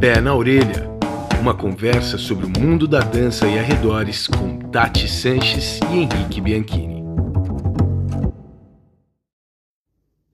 Pé na Orelha uma conversa sobre o mundo da dança e arredores com Tati Sanches e Henrique Bianchini.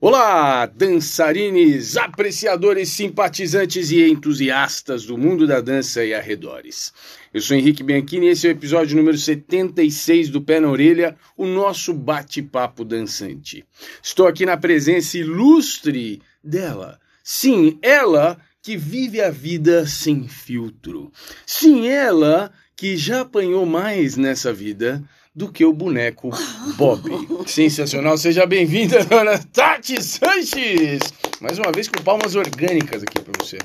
Olá, dançarines, apreciadores, simpatizantes e entusiastas do mundo da dança e arredores. Eu sou Henrique Bianchini e esse é o episódio número 76 do Pé na Orelha, o nosso bate-papo dançante. Estou aqui na presença ilustre dela. Sim, ela que vive a vida sem filtro. Sim, ela que já apanhou mais nessa vida do que o boneco Bob. Sensacional, seja bem-vinda, dona Tati Sanches! Mais uma vez com palmas orgânicas aqui para você.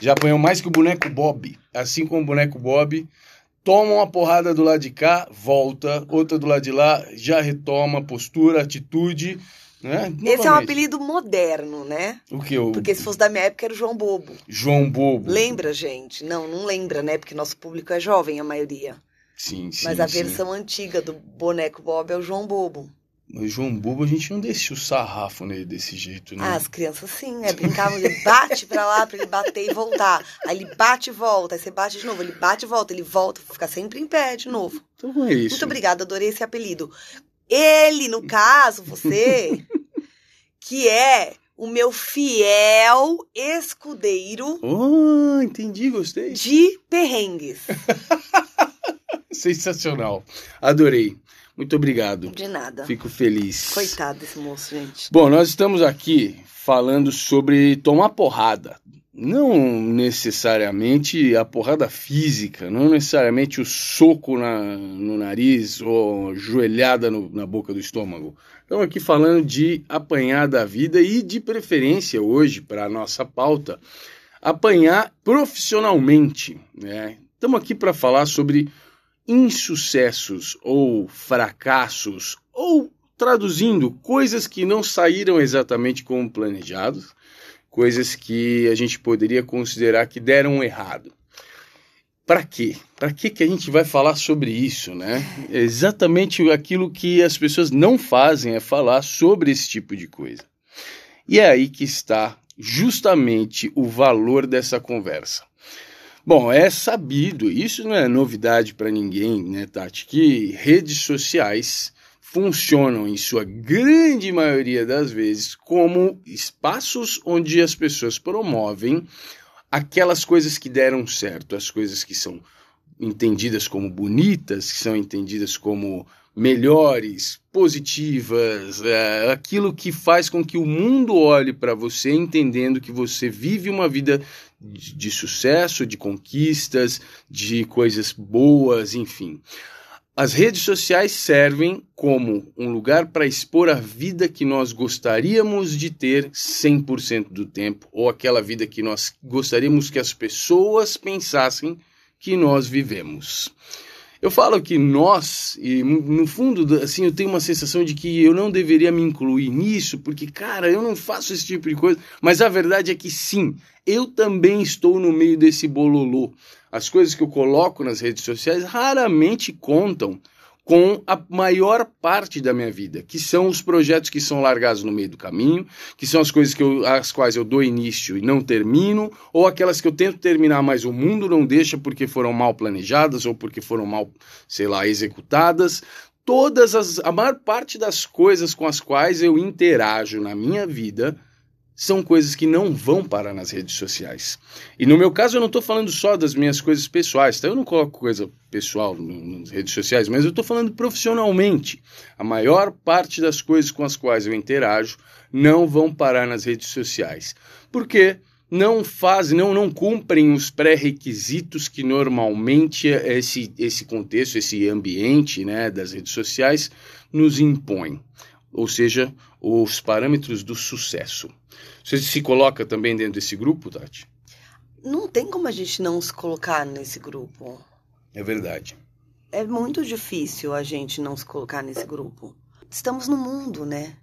Já apanhou mais que o boneco Bob. Assim como o boneco Bob, toma uma porrada do lado de cá, volta, outra do lado de lá, já retoma postura, atitude. Né? Esse é um apelido moderno, né? O que? O... Porque se fosse da minha época era o João Bobo. João Bobo. Lembra, gente? Não, não lembra, né? Porque nosso público é jovem, a maioria. Sim, sim. Mas a sim. versão antiga do boneco Bob é o João Bobo. O João Bobo, a gente não descia o sarrafo nele desse jeito, né? Ah, as crianças sim, né? Brincavam, ele bate pra lá pra ele bater e voltar. Aí ele bate e volta, aí você bate de novo, ele bate e volta, ele volta, fica sempre em pé de novo. Então é isso. Muito obrigada, adorei esse apelido. Ele, no caso, você, que é o meu fiel escudeiro Oh, entendi, gostei. de perrengues. Sensacional. Adorei. Muito obrigado. De nada. Fico feliz. Coitado desse moço, gente. Bom, nós estamos aqui falando sobre tomar porrada. Não necessariamente a porrada física, não necessariamente o soco na, no nariz ou joelhada no, na boca do estômago. Estamos aqui falando de apanhar da vida e, de preferência, hoje, para a nossa pauta, apanhar profissionalmente. Né? Estamos aqui para falar sobre insucessos ou fracassos, ou traduzindo, coisas que não saíram exatamente como planejados, coisas que a gente poderia considerar que deram errado. Para quê? Para que que a gente vai falar sobre isso, né? Exatamente aquilo que as pessoas não fazem é falar sobre esse tipo de coisa. E é aí que está justamente o valor dessa conversa. Bom, é sabido, isso não é novidade para ninguém, né, Tati, que redes sociais funcionam, em sua grande maioria das vezes, como espaços onde as pessoas promovem aquelas coisas que deram certo, as coisas que são entendidas como bonitas, que são entendidas como melhores, positivas, é, aquilo que faz com que o mundo olhe para você entendendo que você vive uma vida de, de sucesso, de conquistas, de coisas boas, enfim. As redes sociais servem como um lugar para expor a vida que nós gostaríamos de ter 100% do tempo, ou aquela vida que nós gostaríamos que as pessoas pensassem que nós vivemos. Eu falo que nós, e no fundo, assim, eu tenho uma sensação de que eu não deveria me incluir nisso, porque, cara, eu não faço esse tipo de coisa. Mas a verdade é que sim, eu também estou no meio desse bololô. As coisas que eu coloco nas redes sociais raramente contam com a maior parte da minha vida, que são os projetos que são largados no meio do caminho, que são as coisas que eu, às quais eu dou início e não termino, ou aquelas que eu tento terminar, mas o mundo não deixa porque foram mal planejadas ou porque foram mal, sei lá, executadas. Todas as, a maior parte das coisas com as quais eu interajo na minha vida são coisas que não vão parar nas redes sociais. E no meu caso, eu não estou falando só das minhas coisas pessoais, tá? eu não coloco coisa pessoal nas redes sociais, mas eu estou falando profissionalmente. A maior parte das coisas com as quais eu interajo não vão parar nas redes sociais. Por quê? não fazem, não, não cumprem os pré-requisitos que normalmente esse, esse contexto, esse ambiente né, das redes sociais nos impõe. Ou seja, os parâmetros do sucesso. Você se coloca também dentro desse grupo, Tati? Não tem como a gente não se colocar nesse grupo. É verdade. É muito difícil a gente não se colocar nesse grupo. Estamos no mundo, né?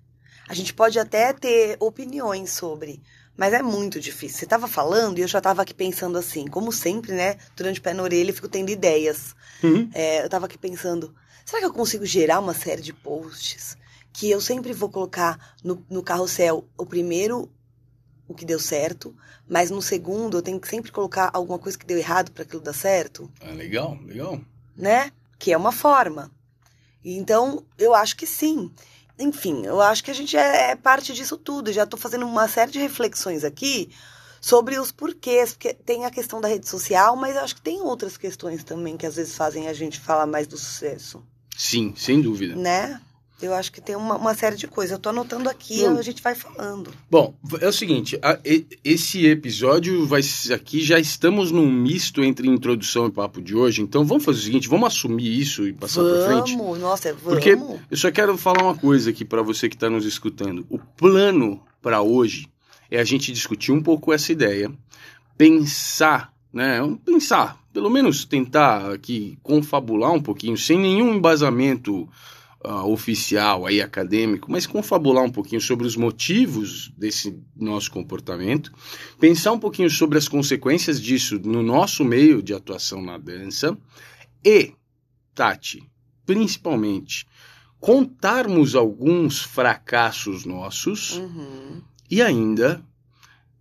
A gente pode até ter opiniões sobre, mas é muito difícil. Você estava falando e eu já estava aqui pensando assim, como sempre, né? Durante o pé na orelha eu fico tendo ideias. Uhum. É, eu estava aqui pensando, será que eu consigo gerar uma série de posts que eu sempre vou colocar no, no carrossel o primeiro o que deu certo, mas no segundo eu tenho que sempre colocar alguma coisa que deu errado para aquilo dar certo. Ah, legal, legal. Né? Que é uma forma. Então, eu acho que sim. Enfim, eu acho que a gente é, é parte disso tudo. Já estou fazendo uma série de reflexões aqui sobre os porquês, porque tem a questão da rede social, mas eu acho que tem outras questões também que às vezes fazem a gente falar mais do sucesso. Sim, sem dúvida. Né? Eu acho que tem uma, uma série de coisas. Eu tô anotando aqui e a gente vai falando. Bom, é o seguinte, a, e, esse episódio vai aqui já estamos num misto entre introdução e papo de hoje, então vamos fazer o seguinte, vamos assumir isso e passar para frente. Vamos, nossa, vamos. Porque eu só quero falar uma coisa aqui para você que está nos escutando. O plano para hoje é a gente discutir um pouco essa ideia, pensar, né? Pensar, pelo menos tentar aqui confabular um pouquinho, sem nenhum embasamento uh, oficial aí acadêmico, mas confabular um pouquinho sobre os motivos desse nosso comportamento, pensar um pouquinho sobre as consequências disso no nosso meio de atuação na dança e, Tati, principalmente, contarmos alguns fracassos nossos uhum. e ainda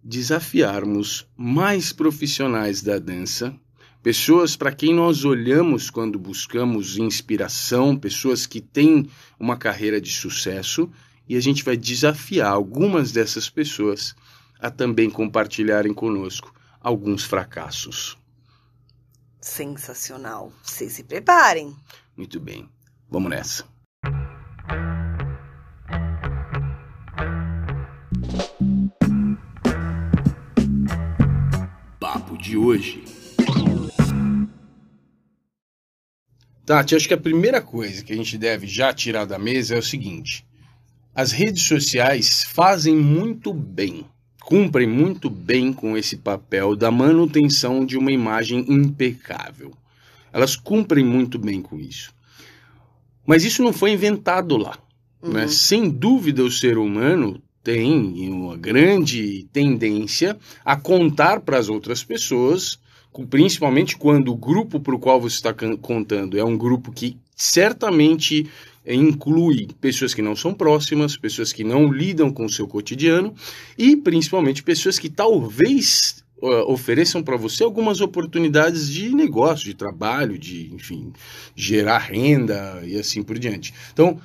desafiarmos mais profissionais da dança pessoas para quem nós olhamos quando buscamos inspiração, pessoas que têm uma carreira de sucesso, e a gente vai desafiar algumas dessas pessoas a também compartilharem conosco alguns fracassos. Sensacional. Vocês se preparem. Muito bem. Vamos nessa. Papo de hoje Tati, acho que a primeira coisa que a gente deve já tirar da mesa é o seguinte: as redes sociais fazem muito bem, cumprem muito bem com esse papel da manutenção de uma imagem impecável. Elas cumprem muito bem com isso. Mas isso não foi inventado lá. Né? Uhum. Né? Sem dúvida, o ser humano tem uma grande tendência a contar para as outras pessoas principalmente quando o grupo para o qual você está contando é um grupo que certamente inclui pessoas que não são próximas, pessoas que não lidam com o seu cotidiano e principalmente pessoas que talvez uh, ofereçam para você algumas oportunidades de negócio, de trabalho, de, enfim, gerar renda e assim por diante. Então,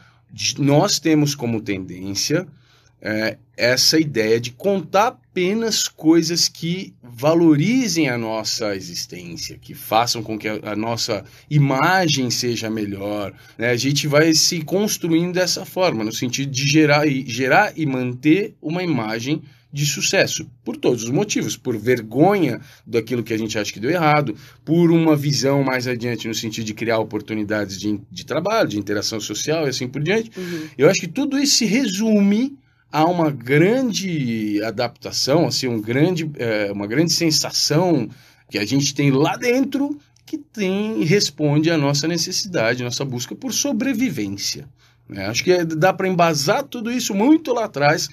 nós temos como tendência é, essa ideia de contar apenas coisas que valorizem a nossa existência, que façam com que a, a nossa imagem seja melhor. Né? A gente vai se construindo dessa forma, no sentido de gerar e, gerar e manter uma imagem de sucesso, por todos os motivos, por vergonha daquilo que a gente acha que deu errado, por uma visão mais adiante no sentido de criar oportunidades de, de trabalho, de interação social e assim por diante. Uhum. Eu acho que tudo isso se resume há uma grande adaptação, assim, um grande, é, uma grande sensação que a gente tem lá dentro que tem responde à nossa necessidade, nossa busca por sobrevivência. Né? Acho que dá para embasar tudo isso muito lá atrás.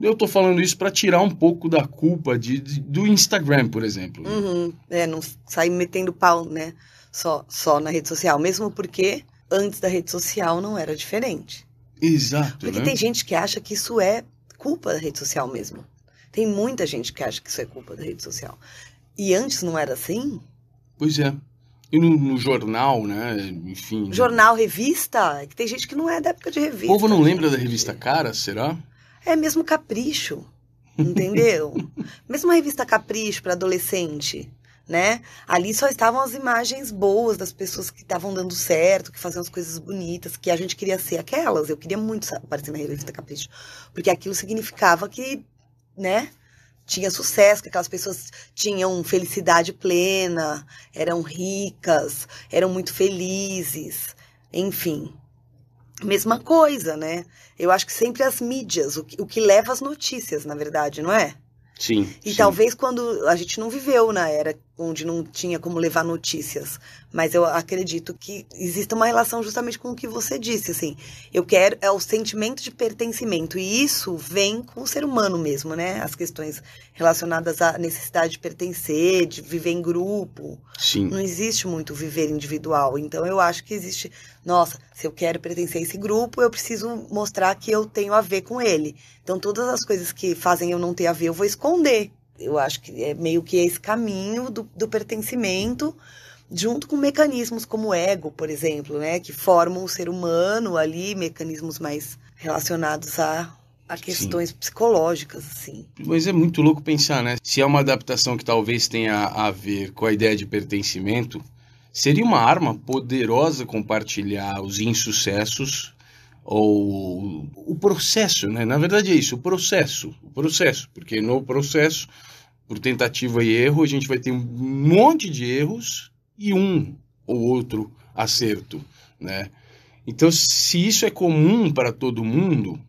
Eu estou falando isso para tirar um pouco da culpa de, de, do Instagram, por exemplo. Uhum. É, não sair metendo pau, né? Só, só na rede social. Mesmo porque antes da rede social não era diferente. Exato. Porque né? tem gente que acha que isso é culpa da rede social mesmo. Tem muita gente que acha que isso é culpa da rede social. E antes não era assim? Pois é. E no, no jornal, né? Enfim. Jornal, revista? É que tem gente que não é da época de revista. O povo não lembra da revista Cara, será? É mesmo capricho. Entendeu? mesmo a revista Capricho para adolescente né? Ali só estavam as imagens boas das pessoas que estavam dando certo, que faziam as coisas bonitas, que a gente queria ser aquelas. Eu queria muito aparecer na revista Capricho, porque aquilo significava que, né? Tinha sucesso, que aquelas pessoas tinham felicidade plena, eram ricas, eram muito felizes, enfim. Mesma coisa, né? Eu acho que sempre as mídias, o que, o que leva as notícias, na verdade, não é? Sim. E sim. talvez quando a gente não viveu na era onde não tinha como levar notícias. Mas eu acredito que existe uma relação justamente com o que você disse, assim. Eu quero é o sentimento de pertencimento e isso vem com o ser humano mesmo, né? As questões relacionadas à necessidade de pertencer, de viver em grupo. Sim. Não existe muito viver individual. Então eu acho que existe, nossa, se eu quero pertencer a esse grupo, eu preciso mostrar que eu tenho a ver com ele. Então todas as coisas que fazem eu não ter a ver, eu vou esconder eu acho que é meio que esse caminho do, do pertencimento, junto com mecanismos como o ego, por exemplo, né, que formam o ser humano ali, mecanismos mais relacionados a, a questões Sim. psicológicas, assim. Mas é muito louco pensar, né? Se é uma adaptação que talvez tenha a ver com a ideia de pertencimento, seria uma arma poderosa compartilhar os insucessos ou o processo, né? Na verdade é isso, o processo, o processo, porque no processo, por tentativa e erro, a gente vai ter um monte de erros e um ou outro acerto, né? Então, se isso é comum para todo mundo,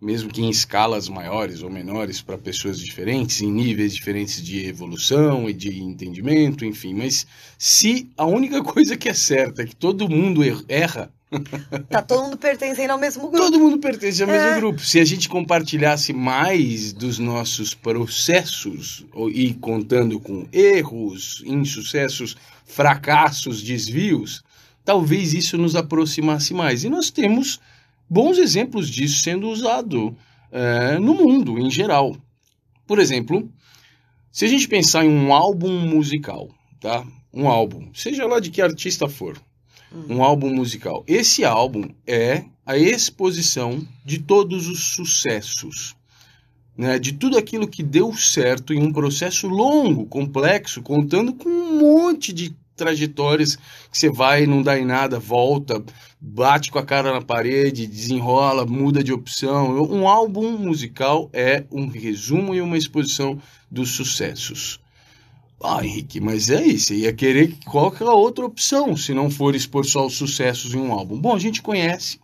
mesmo que em escalas maiores ou menores para pessoas diferentes, em níveis diferentes de evolução e de entendimento, enfim, mas se a única coisa que é certa é que todo mundo er-, erra, Tá todo mundo pertencendo ao mesmo grupo. Todo mundo pertence ao é. mesmo grupo. Se a gente compartilhasse mais dos nossos processos e contando com erros, insucessos, fracassos, desvios, talvez isso nos aproximasse mais. E nós temos bons exemplos disso sendo usado é, no mundo em geral. Por exemplo, se a gente pensar em um álbum musical, tá? Um álbum, seja lá de que artista for, um álbum musical. Esse álbum é a exposição de todos os sucessos, né? de tudo aquilo que deu certo em um processo longo, complexo, contando com um monte de trajetórias que você vai, não dá em nada, volta, bate com a cara na parede, desenrola, muda de opção. Um álbum musical é um resumo e uma exposição dos sucessos. Ah, Henrique, mas é isso. Você ia querer qual que é a outra opção se não for expor só os sucessos em um álbum? Bom, a gente conhece.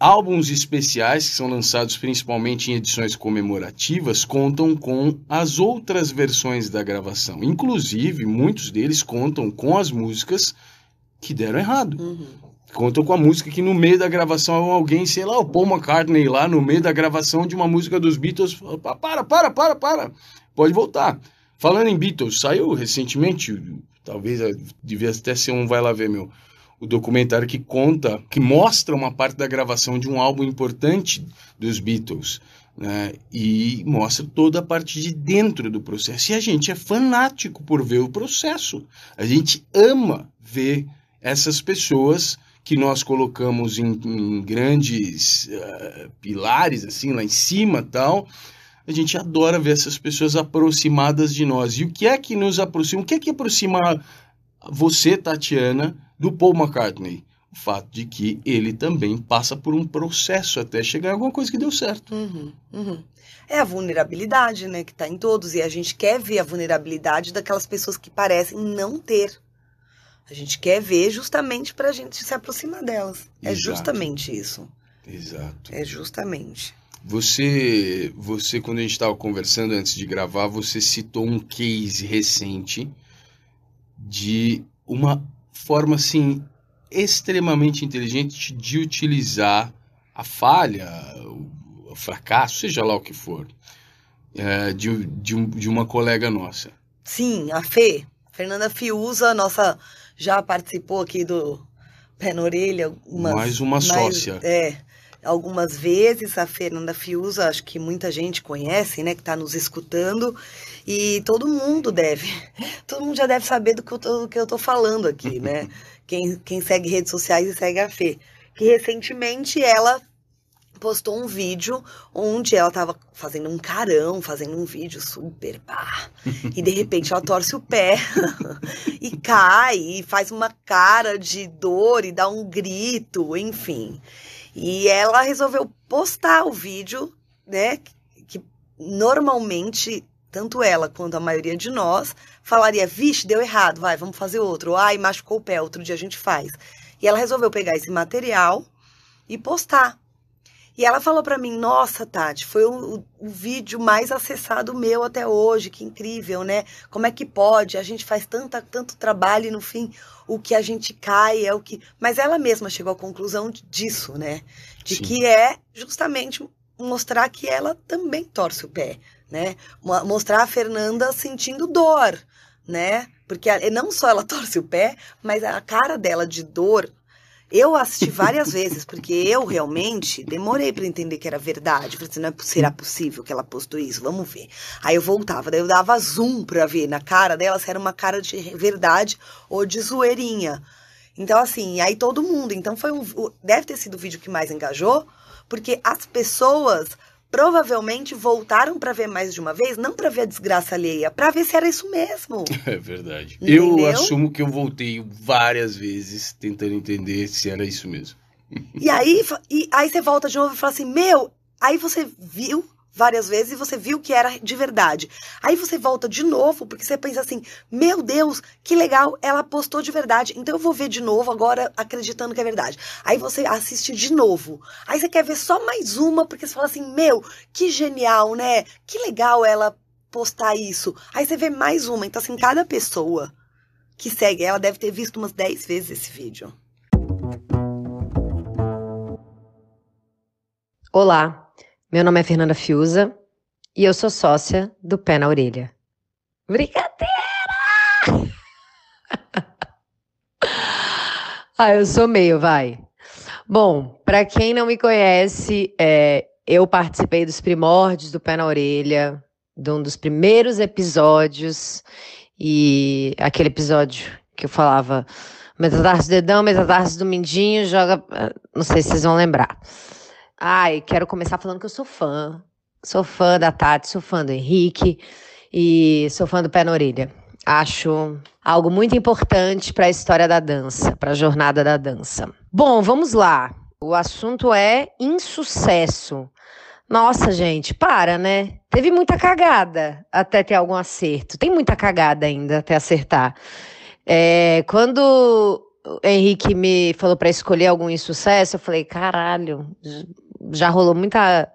Álbuns especiais, que são lançados principalmente em edições comemorativas, contam com as outras versões da gravação. Inclusive, muitos deles contam com as músicas que deram errado. Uhum. Contam com a música que no meio da gravação alguém, sei lá, o Paul McCartney lá no meio da gravação de uma música dos Beatles, para, para, para, para, pode voltar. Falando em Beatles, saiu recentemente, talvez devia até ser um Vai Lá Ver, meu, o documentário que conta, que mostra uma parte da gravação de um álbum importante dos Beatles, né? E mostra toda a parte de dentro do processo. E a gente é fanático por ver o processo. A gente ama ver essas pessoas que nós colocamos em, em grandes uh, pilares, assim, lá em cima tal, a gente adora ver essas pessoas aproximadas de nós. E o que é que nos aproxima? O que é que aproxima você, Tatiana, do Paul McCartney? O fato de que ele também passa por um processo até chegar a alguma coisa que deu certo. Uhum, uhum. É a vulnerabilidade, né, que está em todos. E a gente quer ver a vulnerabilidade daquelas pessoas que parecem não ter. A gente quer ver justamente para a gente se aproximar delas. É Exato. É justamente isso. Exato. É justamente. Você, você quando a gente estava conversando antes de gravar, você citou um case recente de uma forma assim extremamente inteligente de utilizar a falha, o fracasso, seja lá o que for, é, de, de, de uma colega nossa. Sim, a Fê, Fernanda Fiuza, nossa, já participou aqui do Pé na Orelha. Umas, mais uma sócia. É, algumas vezes. A Fernanda Fiuza, acho que muita gente conhece, né, que está nos escutando. E todo mundo deve, todo mundo já deve saber do que eu tô falando aqui, né? quem, quem segue redes sociais e segue a Fê. Que recentemente ela postou um vídeo onde ela tava fazendo um carão, fazendo um vídeo super pá. E de repente ela torce o pé e cai e faz uma cara de dor e dá um grito, enfim. E ela resolveu postar o vídeo, né? Que normalmente, tanto ela quanto a maioria de nós, falaria: vixe, deu errado, vai, vamos fazer outro. Ai, machucou o pé, outro dia a gente faz. E ela resolveu pegar esse material e postar. E ela falou para mim: Nossa, Tati, foi o, o, vídeo mais acessado meu até hoje, que incrível, né? Como é que pode? A gente faz tanta, tanto trabalho e no fim o que a gente cai é o que. Mas ela mesma chegou à conclusão disso, né? De Sim. que é justamente mostrar que ela também torce o pé, né? Mostrar a Fernanda sentindo dor, né? Porque não só ela torce o pé, mas a cara dela de dor. Eu assisti várias vezes, porque eu realmente demorei para entender que era verdade. Falei assim, não é, será possível que ela postou isso? Vamos ver. Aí eu voltava, daí eu dava zoom pra ver na cara dela se era uma cara de verdade ou de zoeirinha. Então, assim, aí todo mundo. Então foi um. Deve ter sido o vídeo que mais engajou, porque as pessoas provavelmente voltaram para ver mais de uma vez, não para ver a desgraça alheia, para ver se era isso mesmo. É verdade. Entendeu? Eu assumo que eu voltei várias vezes tentando entender se era isso mesmo. E aí, e aí você volta de novo e fala assim: Meu, aí você viu várias vezes e você viu que era de verdade. Aí você volta de novo, porque você pensa assim: meu Deus, que legal, ela postou de verdade. Então eu vou ver de novo agora, acreditando que é verdade. Aí você assiste de novo. Aí você quer ver só mais uma, porque você fala assim: meu, que genial, né? Que legal ela postar isso. Aí você vê mais uma. Então, assim, cada pessoa que segue ela deve ter visto umas 10 vezes esse vídeo. Olá, meu nome é Fernanda Fiuza e eu sou sócia do Pé na Orelha. Brincadeira! ah, eu sou meio, vai. Bom, para quem não me conhece, é, eu participei dos primórdios do Pé na Orelha, de um dos primeiros episódios, e aquele episódio que eu falava metatarso do dedão, metatarso do mindinho, joga. Não sei se vocês vão lembrar. Ai, quero começar falando que eu sou fã. Sou fã da Tati, sou fã do Henrique e sou fã do Pé na Orelha. Acho algo muito importante para a história da dança, para a jornada da dança. Bom, vamos lá. O assunto é insucesso. Nossa, gente, para, né? Teve muita cagada até ter algum acerto. Tem muita cagada ainda até acertar. É, quando o Henrique me falou para escolher algum insucesso, eu falei, caralho, já rolou muita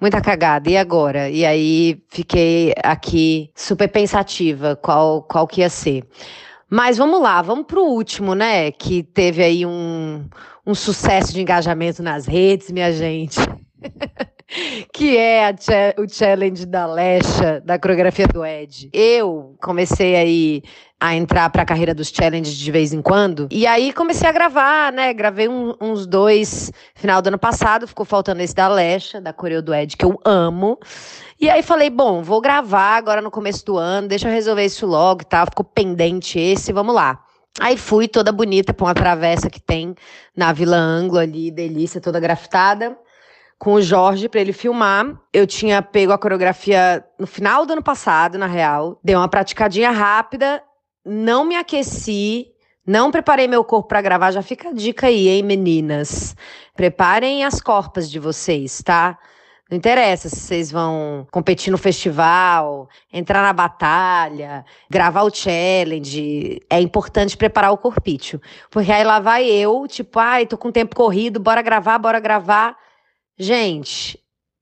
muita cagada. E agora? E aí fiquei aqui super pensativa qual qual que ia ser. Mas vamos lá, vamos pro último, né? Que teve aí um, um sucesso de engajamento nas redes, minha gente. que é o challenge da Lesha, da coreografia do Ed. Eu comecei aí a entrar para a carreira dos challenges de vez em quando. E aí comecei a gravar, né? Gravei um, uns dois final do ano passado, ficou faltando esse da Lesha, da coreo do Ed, que eu amo. E aí falei, bom, vou gravar agora no começo do ano, deixa eu resolver isso logo e tal. Ficou pendente esse, vamos lá. Aí fui toda bonita pra uma travessa que tem na Vila Anglo ali, delícia, toda grafitada com o Jorge para ele filmar. Eu tinha pego a coreografia no final do ano passado, na real. Dei uma praticadinha rápida, não me aqueci, não preparei meu corpo para gravar. Já fica a dica aí, hein, meninas? Preparem as corpas de vocês, tá? Não interessa se vocês vão competir no festival, entrar na batalha, gravar o challenge. É importante preparar o corpício. Porque aí lá vai eu, tipo, ai, tô com tempo corrido, bora gravar, bora gravar. Gente,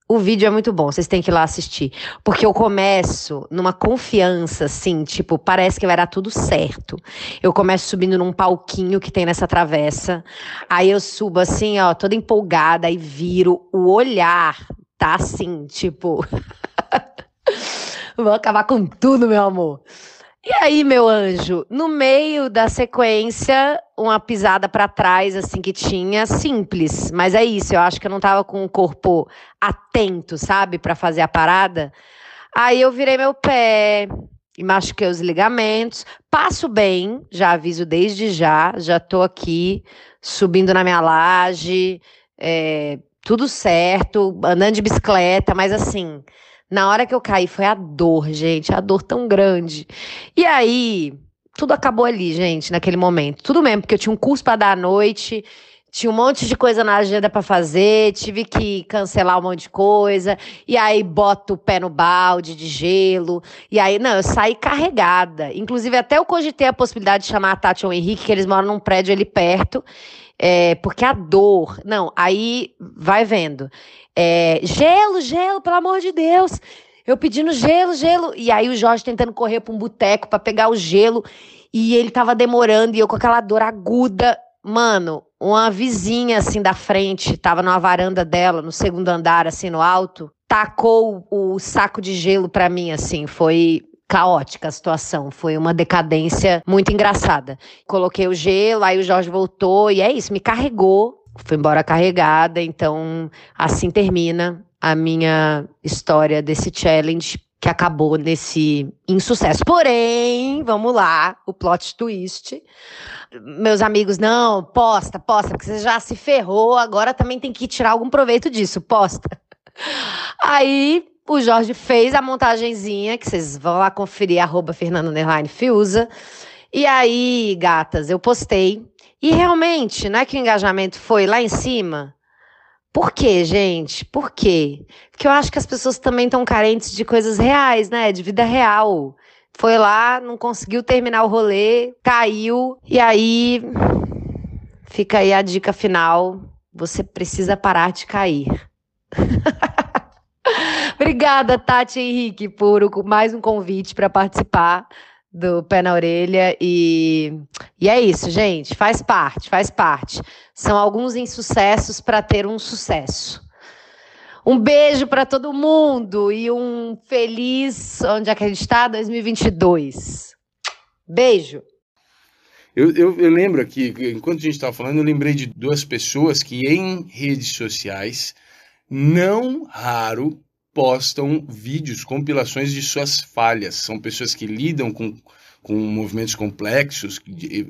o vídeo é muito bom, vocês têm que ir lá assistir. Porque eu começo numa confiança, assim, tipo, parece que vai dar tudo certo. Eu começo subindo num palquinho que tem nessa travessa. Aí eu subo assim, ó, toda empolgada e viro. O olhar tá assim, tipo. Vou acabar com tudo, meu amor. E aí, meu anjo, no meio da sequência, uma pisada para trás, assim, que tinha, simples. Mas é isso, eu acho que eu não tava com o corpo atento, sabe, para fazer a parada. Aí eu virei meu pé e machuquei os ligamentos. Passo bem, já aviso desde já, já tô aqui subindo na minha laje, é, tudo certo, andando de bicicleta, mas assim na hora que eu caí, foi a dor, gente, a dor tão grande. E aí, tudo acabou ali, gente, naquele momento. Tudo mesmo, porque eu tinha um curso para dar à noite, tinha um monte de coisa na agenda para fazer, tive que cancelar um monte de coisa, e aí boto o pé no balde de gelo, e aí, não, eu saí carregada. Inclusive, até eu cogitei a possibilidade de chamar a Tati ou o Henrique, que eles moram num prédio ali perto, É, porque a dor. Não, aí vai vendo. É, gelo, gelo, pelo amor de Deus. Eu pedindo gelo, gelo. E aí o Jorge tentando correr para um boteco para pegar o gelo. E ele tava demorando e eu com aquela dor aguda. Mano, uma vizinha assim da frente, tava numa varanda dela, no segundo andar, assim no alto, tacou o saco de gelo para mim, assim. Foi caótica a situação. Foi uma decadência muito engraçada. Coloquei o gelo, aí o Jorge voltou e é isso, me carregou. Fui embora carregada, então assim termina a minha história desse challenge que acabou nesse insucesso. Porém, vamos lá, o plot twist. Meus amigos, não, posta, posta, porque você já se ferrou, agora também tem que tirar algum proveito disso, posta. Aí o Jorge fez a montagenzinha, que vocês vão lá conferir, arroba Fernando Fiusa. E aí, gatas, eu postei. E realmente, não é que o engajamento foi lá em cima? Por quê, gente? Por quê? Porque eu acho que as pessoas também estão carentes de coisas reais, né? De vida real. Foi lá, não conseguiu terminar o rolê, caiu, e aí fica aí a dica final: você precisa parar de cair. Obrigada, Tati Henrique, por mais um convite para participar do Pé na Orelha. E, e é isso, gente. Faz parte, faz parte. São alguns insucessos para ter um sucesso. Um beijo para todo mundo e um feliz, onde é que a gente está? 2022. Beijo. Eu, eu, eu lembro aqui, enquanto a gente estava falando, eu lembrei de duas pessoas que em redes sociais, não raro, postam vídeos, compilações de suas falhas. São pessoas que lidam com, com movimentos complexos,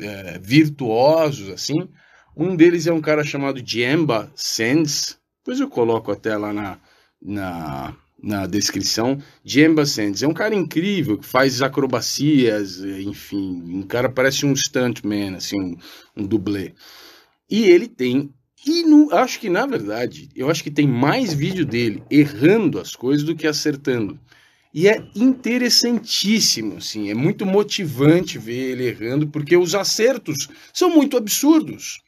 é, virtuosos, assim. Um deles é um cara chamado Jemba Sands. Depois eu coloco até lá na, na, na descrição. Jemba Sands é um cara incrível que faz acrobacias, enfim. Um cara parece um stuntman, assim, um, um dublê. E ele tem e no, acho que, na verdade, eu acho que tem mais vídeo dele errando as coisas do que acertando. E é interessantíssimo, assim, é muito motivante ver ele errando, porque os acertos são muito absurdos.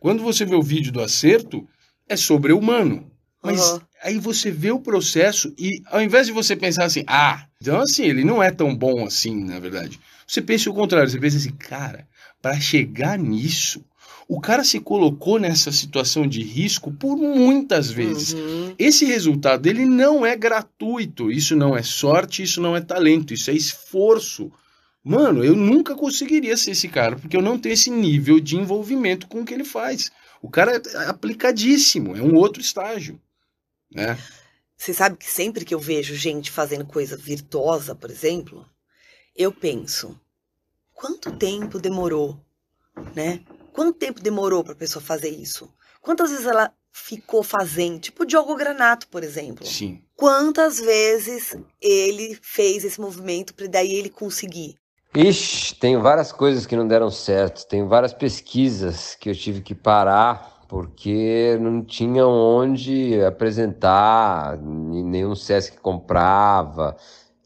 Quando você vê o vídeo do acerto, é sobre-humano. Mas uhum. aí você vê o processo e ao invés de você pensar assim, ah, então assim, ele não é tão bom assim, na verdade. Você pensa o contrário, você pensa assim, cara, para chegar nisso, o cara se colocou nessa situação de risco por muitas vezes. Uhum. Esse resultado dele não é gratuito. Isso não é sorte, isso não é talento, isso é esforço. Mano, eu nunca conseguiria ser esse cara, porque eu não tenho esse nível de envolvimento com o que ele faz. O cara é aplicadíssimo, é um outro estágio. Né? Você sabe que sempre que eu vejo gente fazendo coisa virtuosa, por exemplo, eu penso, quanto tempo demorou, né? Quanto tempo demorou para a pessoa fazer isso? Quantas vezes ela ficou fazendo? Tipo o Diogo Granato, por exemplo. Sim. Quantas vezes ele fez esse movimento para daí ele conseguir? Ixi, tem várias coisas que não deram certo. Tem várias pesquisas que eu tive que parar porque não tinha onde apresentar, nenhum SESC comprava,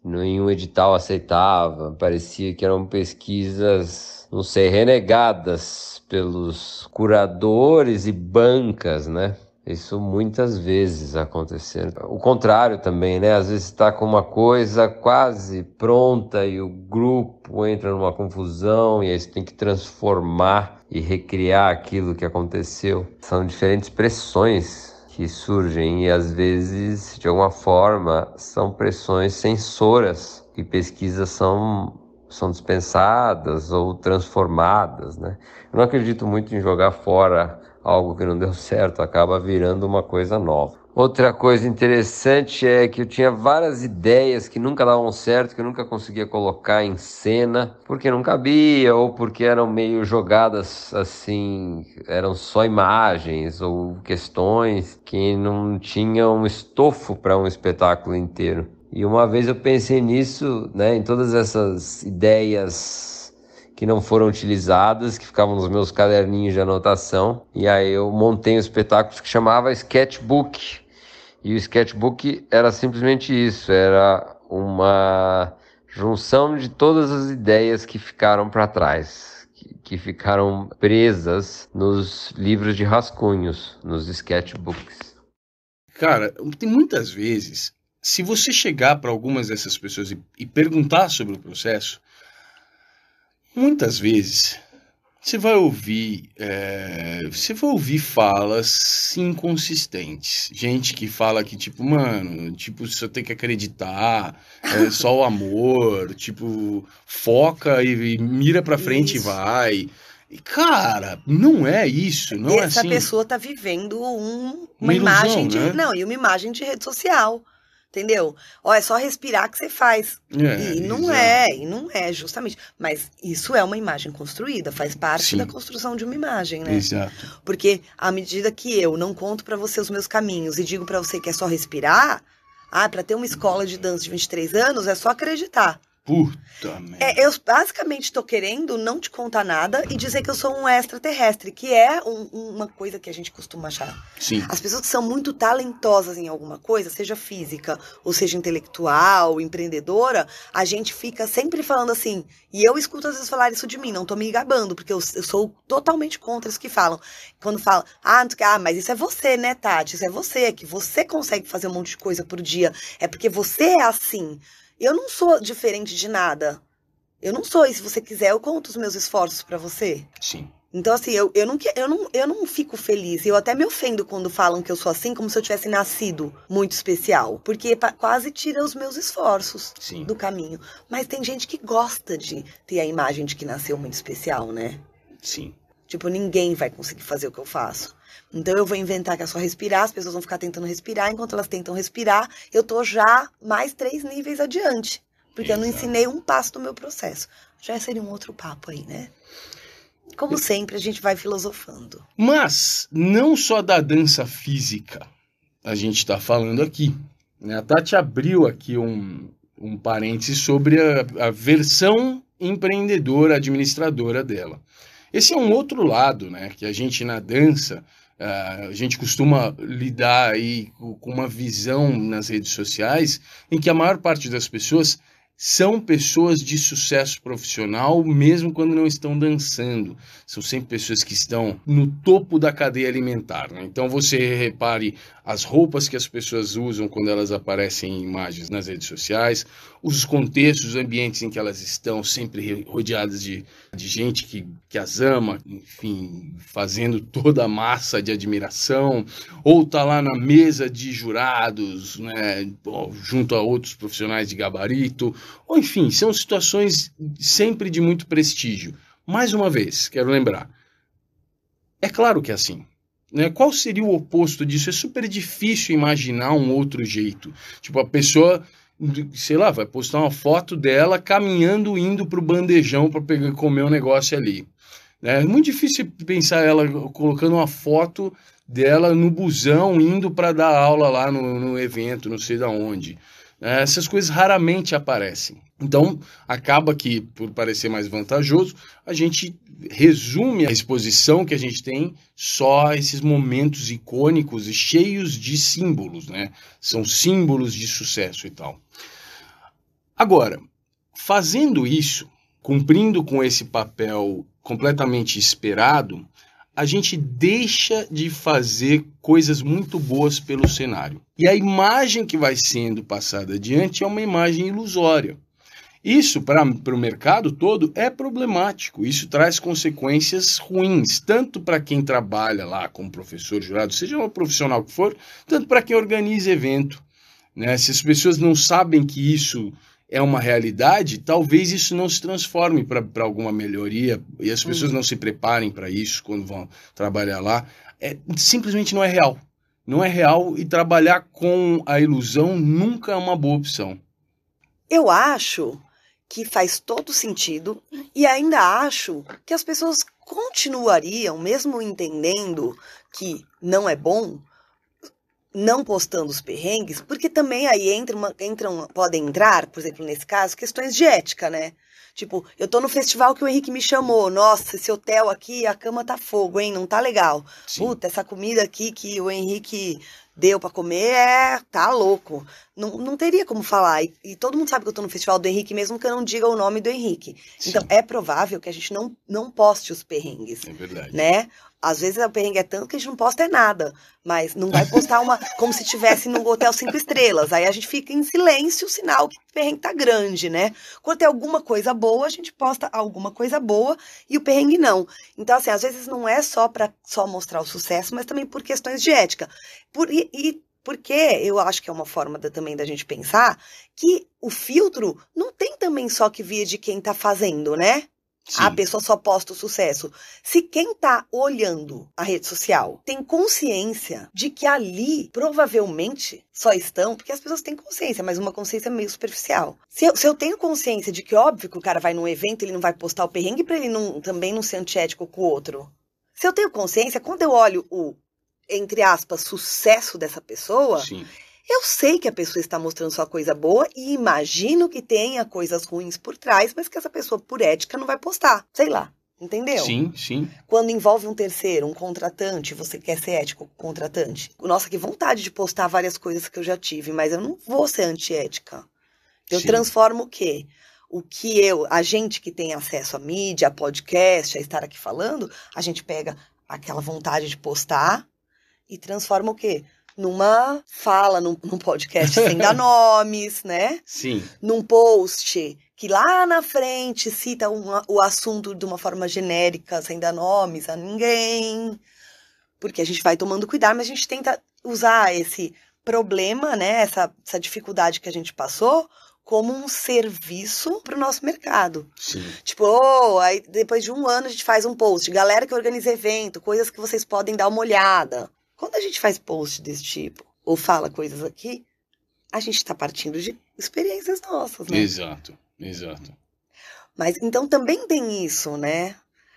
nenhum edital aceitava. Parecia que eram pesquisas, não sei, renegadas pelos curadores e bancas, né? Isso muitas vezes acontecendo. O contrário também, né? Às vezes está com uma coisa quase pronta e o grupo entra numa confusão e aí você tem que transformar e recriar aquilo que aconteceu. São diferentes pressões que surgem e às vezes, de alguma forma, são pressões sensoras e pesquisas são são dispensadas ou transformadas, né? Eu não acredito muito em jogar fora algo que não deu certo, acaba virando uma coisa nova. Outra coisa interessante é que eu tinha várias ideias que nunca davam certo, que eu nunca conseguia colocar em cena, porque não cabia ou porque eram meio jogadas assim, eram só imagens ou questões que não tinham estofo para um espetáculo inteiro. E uma vez eu pensei nisso, né, em todas essas ideias que não foram utilizadas, que ficavam nos meus caderninhos de anotação, e aí eu montei um espetáculo que chamava Sketchbook. E o sketchbook era simplesmente isso, era uma junção de todas as ideias que ficaram para trás, que ficaram presas nos livros de rascunhos, nos sketchbooks. Cara, tem muitas vezes, se você chegar para algumas dessas pessoas e, e perguntar sobre o processo, muitas vezes você vai ouvir, é, você vai ouvir falas inconsistentes. Gente que fala que, tipo, mano, tipo, você tem que acreditar, é só o amor, tipo, foca e, e mira pra frente isso. e vai. E, cara, não é isso, não Essa é assim. Pessoa tá vivendo um, uma, uma ilusão, imagem de. Né? Não, e uma imagem de rede social entendeu? Ó, é só respirar que você faz. É, e não exato. é, e não é, justamente. Mas isso é uma imagem construída, faz parte Sim. da construção de uma imagem, né? Exato. Porque à medida que eu não conto para você os meus caminhos e digo para você que é só respirar, ah, para ter uma escola de dança de 23 anos é só acreditar. Puta merda. É, eu basicamente tô querendo não te contar nada e dizer que eu sou um extraterrestre, que é um, uma coisa que a gente costuma achar. Sim. As pessoas que são muito talentosas em alguma coisa, seja física, ou seja intelectual, empreendedora, a gente fica sempre falando assim, e eu escuto às vezes falar isso de mim, não tô me gabando, porque eu, eu sou totalmente contra isso que falam. Quando falam, ah, ah, mas isso é você, né, Tati? Isso é você, é que você consegue fazer um monte de coisa por dia. É porque você é assim. Eu não sou diferente de nada. Eu não sou, e se você quiser, eu conto os meus esforços para você. Sim. Então, assim, eu, eu, não, eu, não, eu não fico feliz. Eu até me ofendo quando falam que eu sou assim, como se eu tivesse nascido muito especial. Porque quase tira os meus esforços Sim. do caminho. Mas tem gente que gosta de ter a imagem de que nasceu muito especial, né? Sim. Tipo, ninguém vai conseguir fazer o que eu faço. Então eu vou inventar que é só respirar, as pessoas vão ficar tentando respirar, enquanto elas tentam respirar, eu tô já mais três níveis adiante. Porque Exato. eu não ensinei um passo do meu processo. Já seria um outro papo aí, né? Como sempre, a gente vai filosofando. Mas não só da dança física a gente está falando aqui. Né? A Tati abriu aqui um, um parêntese sobre a, a versão empreendedora, administradora dela. Esse é um outro lado, né? Que a gente na dança Uh, a gente costuma lidar aí com uma visão nas redes sociais em que a maior parte das pessoas são pessoas de sucesso profissional, mesmo quando não estão dançando. São sempre pessoas que estão no topo da cadeia alimentar. Né? Então você repare as roupas que as pessoas usam quando elas aparecem em imagens nas redes sociais, os contextos, os ambientes em que elas estão, sempre rodeadas de, de gente que, que as ama, enfim, fazendo toda a massa de admiração, ou tá lá na mesa de jurados, né, junto a outros profissionais de gabarito, ou enfim, são situações sempre de muito prestígio. Mais uma vez, quero lembrar, é claro que é assim. Né? Qual seria o oposto disso? É super difícil imaginar um outro jeito. Tipo, a pessoa, sei lá, vai postar uma foto dela caminhando, indo para o bandejão para pegar comer um negócio ali. Né? É muito difícil pensar ela colocando uma foto dela no busão, indo para dar aula lá no, no evento, não sei da onde. É, essas coisas raramente aparecem. Então, acaba que, por parecer mais vantajoso, a gente resume a exposição que a gente tem só a esses momentos icônicos e cheios de símbolos, né? São símbolos de sucesso e tal. Agora, fazendo isso, cumprindo com esse papel completamente esperado, a gente deixa de fazer coisas muito boas pelo cenário. E a imagem que vai sendo passada adiante é uma imagem ilusória. Isso, para o mercado todo, é problemático. Isso traz consequências ruins, tanto para quem trabalha lá como professor jurado, seja um profissional que for, tanto para quem organiza evento. Né? Se as pessoas não sabem que isso é uma realidade, talvez isso não se transforme para alguma melhoria e as pessoas uhum. não se preparem para isso quando vão trabalhar lá. É, simplesmente não é real. Não é real e trabalhar com a ilusão nunca é uma boa opção. Eu acho que faz todo sentido e ainda acho que as pessoas continuariam, mesmo entendendo que não é bom, não postando os perrengues, porque também aí entra uma, entram, podem entrar, por exemplo, nesse caso, questões de ética, né? Tipo, eu tô no festival que o Henrique me chamou. Nossa, esse hotel aqui, a cama tá fogo, hein? Não tá legal. Sim. Puta, essa comida aqui que o Henrique deu pra comer, é, tá louco. Não, não teria como falar. E, e todo mundo sabe que eu tô no Festival do Henrique, mesmo que eu não diga o nome do Henrique. Sim. Então, é provável que a gente não, não poste os perrengues, É verdade. né? Às vezes o perrengue é tanto que a gente não posta é nada. Mas não vai postar uma como se tivesse num hotel cinco estrelas. Aí a gente fica em silêncio, sinal que o perrengue tá grande, né? Quando tem alguma coisa boa, a gente posta alguma coisa boa e o perrengue não. Então, assim, às vezes não é só para só mostrar o sucesso, mas também por questões de ética. Por, e, e porque eu acho que é uma forma da- também da gente pensar que o filtro não tem também só que vir de quem tá fazendo, né? Sim. A pessoa só posta o sucesso. Se quem tá olhando a rede social tem consciência de que ali provavelmente só estão, porque as pessoas têm consciência, mas uma consciência meio superficial. Se eu, se eu tenho consciência de que, óbvio, que o cara vai num evento ele não vai postar o perrengue pra ele não, também não ser antiético com o outro. Se eu tenho consciência, quando eu olho o, entre aspas, sucesso dessa pessoa, Sim. eu sei que a pessoa está mostrando só coisa boa e imagino que tenha coisas ruins por trás, mas que essa pessoa, por ética, não vai postar. Sei lá. Entendeu? Sim, sim. Quando envolve um terceiro, um contratante, você quer ser ético com o contratante. Nossa, que vontade de postar várias coisas que eu já tive, mas eu não vou ser antiética. Eu Sim. transformo o quê? O que eu, a gente que tem acesso à mídia, a podcast, a estar aqui falando, a gente pega aquela vontade de postar e transforma o quê? Numa fala, num, num podcast sem dar nomes, né? Sim. num post que lá na frente cita o assunto de uma forma genérica, sem dar nomes a ninguém. Porque a gente vai tomando cuidado, mas a gente tenta usar esse problema, né, essa, essa dificuldade que a gente passou, como um serviço para o nosso mercado. Sim. Tipo, oh, aí depois de um ano a gente faz um post, galera que organiza evento, coisas que vocês podem dar uma olhada. Quando a gente faz post desse tipo, ou fala coisas aqui, a gente está partindo de experiências nossas, né? Exato. Exato. Mas então também tem isso, né?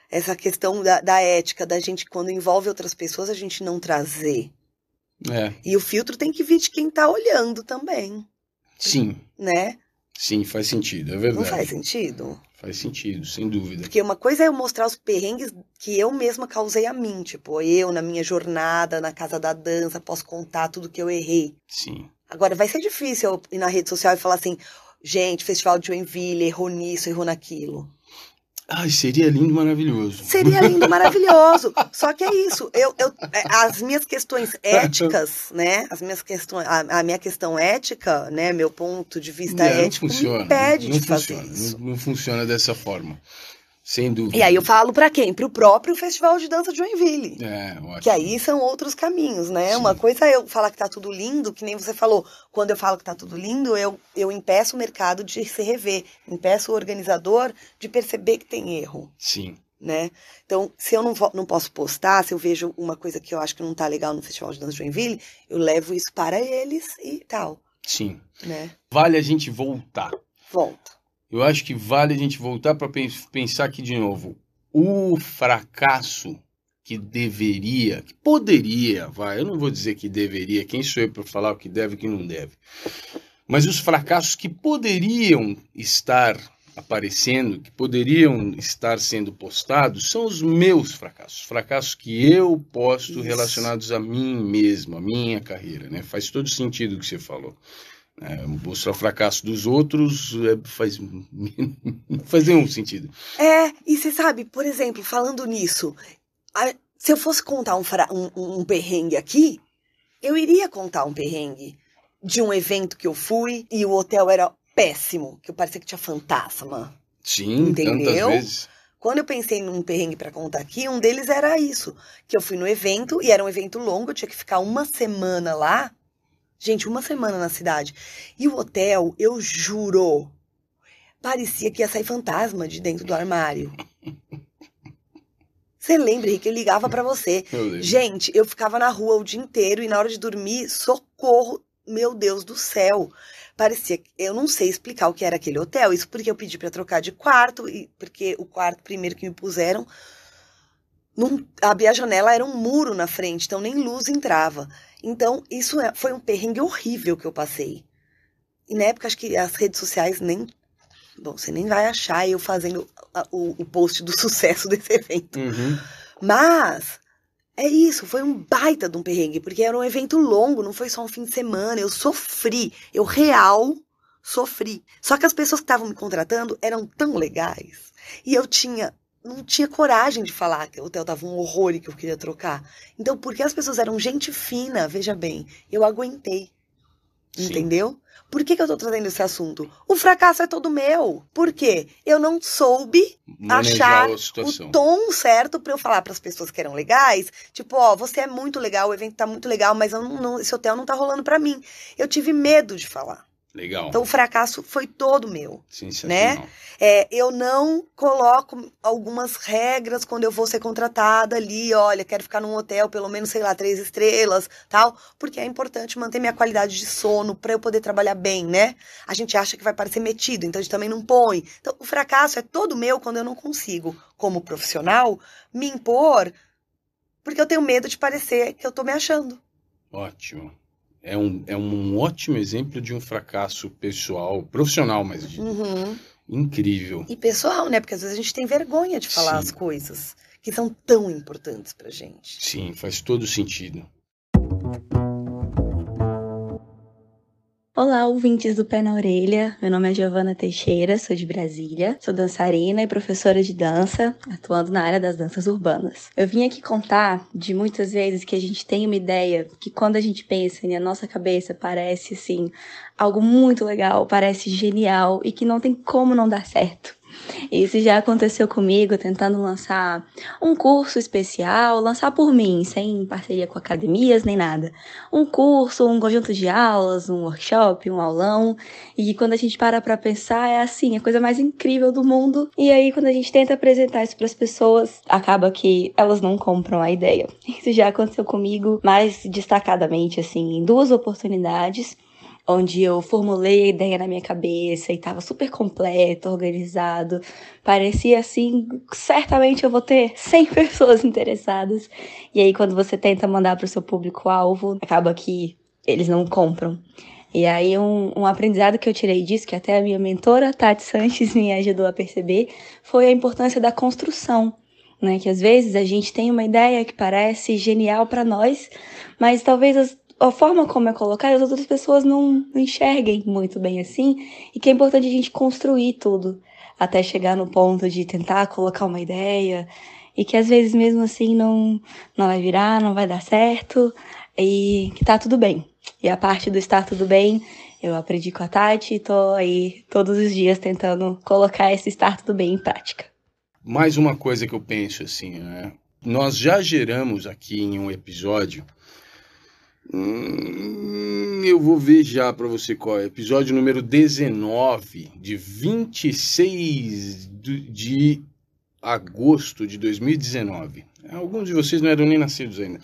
Essa questão da, da ética, da gente, quando envolve outras pessoas, a gente não trazer. É. E o filtro tem que vir de quem tá olhando também, Sim. né? Sim, faz sentido. É verdade. Não faz sentido? Faz sentido, sem dúvida. Porque uma coisa é eu mostrar os perrengues que eu mesma causei a mim. Tipo, eu, na minha jornada, na casa da dança, posso contar tudo que eu errei. Sim. Agora, vai ser difícil eu ir na rede social e falar assim, gente, Festival de Joinville, errou nisso, errou naquilo. Ai, seria lindo, maravilhoso. Seria lindo, maravilhoso. Só que é isso. Eu, eu, é, as minhas questões éticas, né? As minhas questões, a, a minha questão ética, né? Meu ponto de vista Não, não ético funciona. me impede não de fazer funciona. isso. Não, não funciona dessa forma. Sem dúvida. E aí eu falo pra quem? Pro próprio Festival de Dança de Joinville. É, ótimo. Que aí são outros caminhos, né? Sim. Uma coisa é eu falar que tá tudo lindo, que nem você falou. Quando eu falo que tá tudo lindo, eu, eu impeço o mercado de se rever. Impeço o organizador de perceber que tem erro, Sim. né? Então, se eu não, não posso postar, se eu vejo uma coisa que eu acho que não tá legal no Festival de Dança de Joinville, eu levo isso para eles e tal, Sim. né? Vale a gente voltar. Volta. Eu acho que vale a gente voltar para pensar aqui de novo. O fracasso que deveria, que poderia, vai, eu não vou dizer que deveria, quem sou eu para falar o que deve e o que não deve. Mas os fracassos que poderiam estar aparecendo, que poderiam estar sendo postados, são os meus fracassos. Fracassos que eu posto Isso. relacionados a mim mesmo, a minha carreira. Né? Faz todo sentido o que você falou. É, mostrar o fracasso dos outros é, faz, não faz nenhum sentido. É, e você sabe, por exemplo, falando nisso, a- se eu fosse contar um, um- um- perrengue aqui, eu iria contar um perrengue de um evento que eu fui e o hotel era péssimo, que eu parecia que tinha fantasma. Sim, Entendeu? tantas vezes. Quando eu pensei num perrengue pra contar aqui, um deles era isso, que eu fui no evento e era um evento longo, eu tinha que ficar uma semana lá. Gente, uma semana na cidade. E o hotel, eu juro, parecia que ia sair fantasma de dentro do armário. Você lembra, Henrique? Eu ligava pra você. Eu. Gente, eu ficava na rua o dia inteiro e na hora de dormir, socorro, meu Deus do céu. Parecia, que- eu não sei explicar o que era aquele hotel, isso porque eu pedi pra trocar de quarto e porque o quarto primeiro que me puseram, não abria a janela, era um muro na frente, então nem luz entrava. Então, isso é- foi um perrengue horrível que eu passei. E na época, acho que as redes sociais nem. Bom, você nem vai achar eu fazendo a- o, o post do sucesso desse evento. Uhum. Mas É isso, foi um baita de um perrengue, porque era um evento longo, não foi só um fim de semana. Eu sofri, eu real sofri. Só que as pessoas que estavam me contratando eram tão legais. E eu tinha não tinha coragem de falar que o hotel tava um horror e que eu queria trocar. Então, porque as pessoas eram gente fina, veja bem, eu aguentei. Sim. Entendeu? Por que, que eu tô trazendo esse assunto? O fracasso é todo meu. Por quê? Eu não soube Manejar achar o tom certo pra eu falar pras pessoas que eram legais. Tipo, ó, você é muito legal, o evento tá muito legal, mas não- não- esse hotel não tá rolando pra mim. Eu tive medo de falar. Legal. Então o fracasso foi todo meu. Sensacional. É, eu não coloco algumas regras quando eu vou ser contratada ali, olha, quero ficar num hotel pelo menos, sei lá, três estrelas, tal, porque é importante manter minha qualidade de sono para eu poder trabalhar bem, né? A gente acha que vai parecer metido, então a gente também não põe. Então, o fracasso é todo meu quando eu não consigo, como profissional, me impor, porque eu tenho medo de parecer que eu tô me achando. Ótimo. É um, é um ótimo exemplo de um fracasso pessoal, profissional, mas de- Uhum. incrível. E pessoal, né? Porque às vezes a gente tem vergonha de falar Sim. as coisas que são tão importantes pra gente. Sim, faz todo sentido. Olá, ouvintes do Pé na Orelha. Meu nome é Giovana Teixeira, sou de Brasília, sou dançarina e professora de dança, atuando na área das danças urbanas. Eu vim aqui contar de muitas vezes que a gente tem uma ideia que quando a gente pensa e a nossa cabeça parece assim algo muito legal, parece genial e que não tem como não dar certo. Isso já aconteceu comigo tentando lançar um curso especial, lançar por mim, sem parceria com academias nem nada um curso, um conjunto de aulas, um workshop, um aulão. E quando a gente para pra pensar, é assim, a coisa mais incrível do mundo. E aí, quando a gente tenta apresentar isso pras pessoas, acaba que elas não compram a ideia. Isso já aconteceu comigo, mais destacadamente, assim, em duas oportunidades. Onde eu formulei a ideia na minha cabeça e estava super completo, organizado. Parecia assim, certamente eu vou ter 100 pessoas interessadas. E aí, quando você tenta mandar para o seu público-alvo, acaba que eles não compram. E aí, um, um aprendizado que eu tirei disso, que até a minha mentora, Tati Sanches, me ajudou a perceber, foi a importância da construção. Né? Que às vezes a gente tem uma ideia que parece genial para nós, mas talvez as, a forma como é colocada, as outras pessoas não, enxerguem muito bem assim, e que é importante a gente construir tudo até chegar no ponto de tentar colocar uma ideia e que às vezes mesmo assim não não vai virar, não vai dar certo e que tá tudo bem. E a parte do estar tudo bem, eu aprendi com a Tati e tô aí todos os dias tentando colocar esse estar tudo bem em prática. Mais uma coisa que eu penso assim, né? Nós já geramos aqui em um episódio. Hum, eu vou ver já para você qual é. Episódio número 19, de 26 do- de agosto de 2019. Alguns de vocês não eram nem nascidos ainda.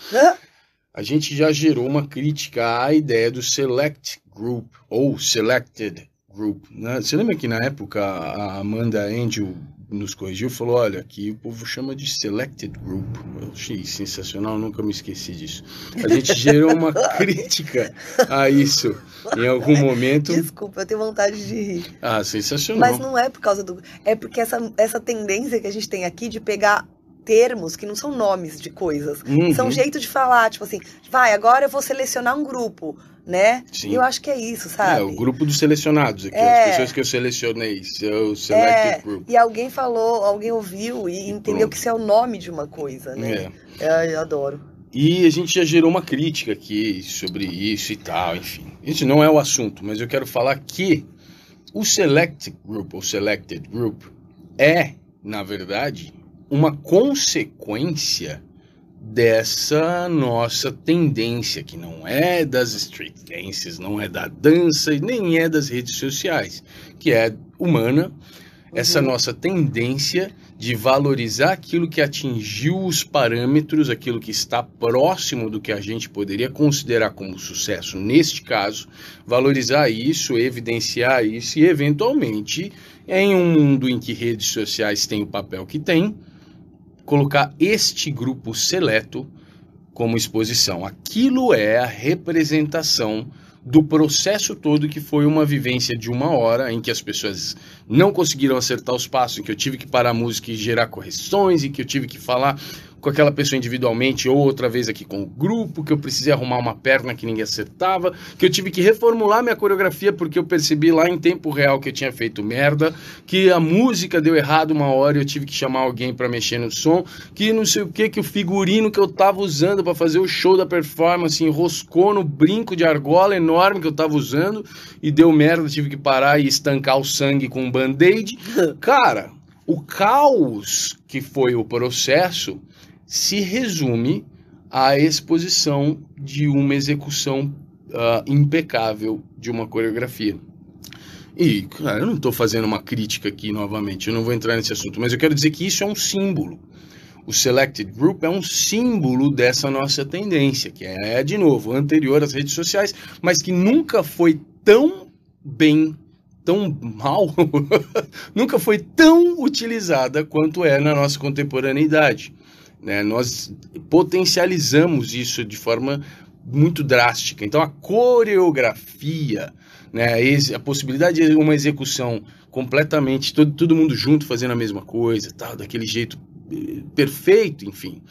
A gente já gerou uma crítica à ideia do Select Group, ou Selected Group. né? Você lembra que na época a Amanda Angel nos corrigiu e falou: olha, aqui o povo chama de Selected Group. Eu achei sensacional, nunca me esqueci disso. A gente gerou uma crítica a isso em algum momento. Desculpa, eu tenho vontade de rir. Ah, sensacional. Mas não é por causa do. É porque essa, essa tendência que a gente tem aqui de pegar termos que não são nomes de coisas. Uhum. São jeito de falar, tipo assim, vai, agora eu vou selecionar um grupo, né? Sim. E eu acho que é isso, É, sabe? o grupo dos selecionados aqui, É. as pessoas que eu selecionei, seu Selected É, Group. e alguém falou, alguém ouviu e entendeu Pronto. que isso é o nome de uma coisa, né? É. É, eu adoro. E a gente já gerou uma crítica aqui sobre isso e tal, enfim. Isso não é o assunto, mas eu quero falar que o Select Group, ou Selected Group, é, na verdade, uma consequência dessa nossa tendência, que não é das street dances, não é da dança e nem é das redes sociais, que é humana, essa Uhum. nossa tendência de valorizar aquilo que atingiu os parâmetros, aquilo que está próximo do que a gente poderia considerar como sucesso. Neste caso, valorizar isso, evidenciar isso e, eventualmente, em um mundo em que redes sociais têm o papel que têm, colocar este grupo seleto como exposição. Aquilo é a representação do processo todo que foi uma vivência de uma hora em que as pessoas não conseguiram acertar os passos, em que eu tive que parar a música e gerar correções, em que eu tive que falar com aquela pessoa individualmente, ou outra vez aqui com o grupo, que eu precisei arrumar uma perna que ninguém acertava, que eu tive que reformular minha coreografia porque eu percebi lá em tempo real que eu tinha feito merda, que a música deu errado uma hora e eu tive que chamar alguém para mexer no som, que não sei o que, que o figurino que eu tava usando para fazer o show da performance enroscou no brinco de argola enorme que eu tava usando e deu merda, tive que parar e estancar o sangue com um band-aid. Cara, o caos que foi o processo se resume à exposição de uma execução uh, impecável de uma coreografia. E, cara, eu não estou fazendo uma crítica aqui novamente, eu não vou entrar nesse assunto, mas eu quero dizer que isso é um símbolo. O Selected Group é um símbolo dessa nossa tendência, que é, de novo, anterior às redes sociais, mas que nunca foi tão bem, tão mal, nunca foi tão utilizada quanto é na nossa contemporaneidade. Né? Nós potencializamos isso de forma muito drástica. Então, a coreografia, né? a possibilidade de uma execução completamente, todo, todo mundo junto fazendo a mesma coisa, tal, daquele jeito eh, perfeito, enfim,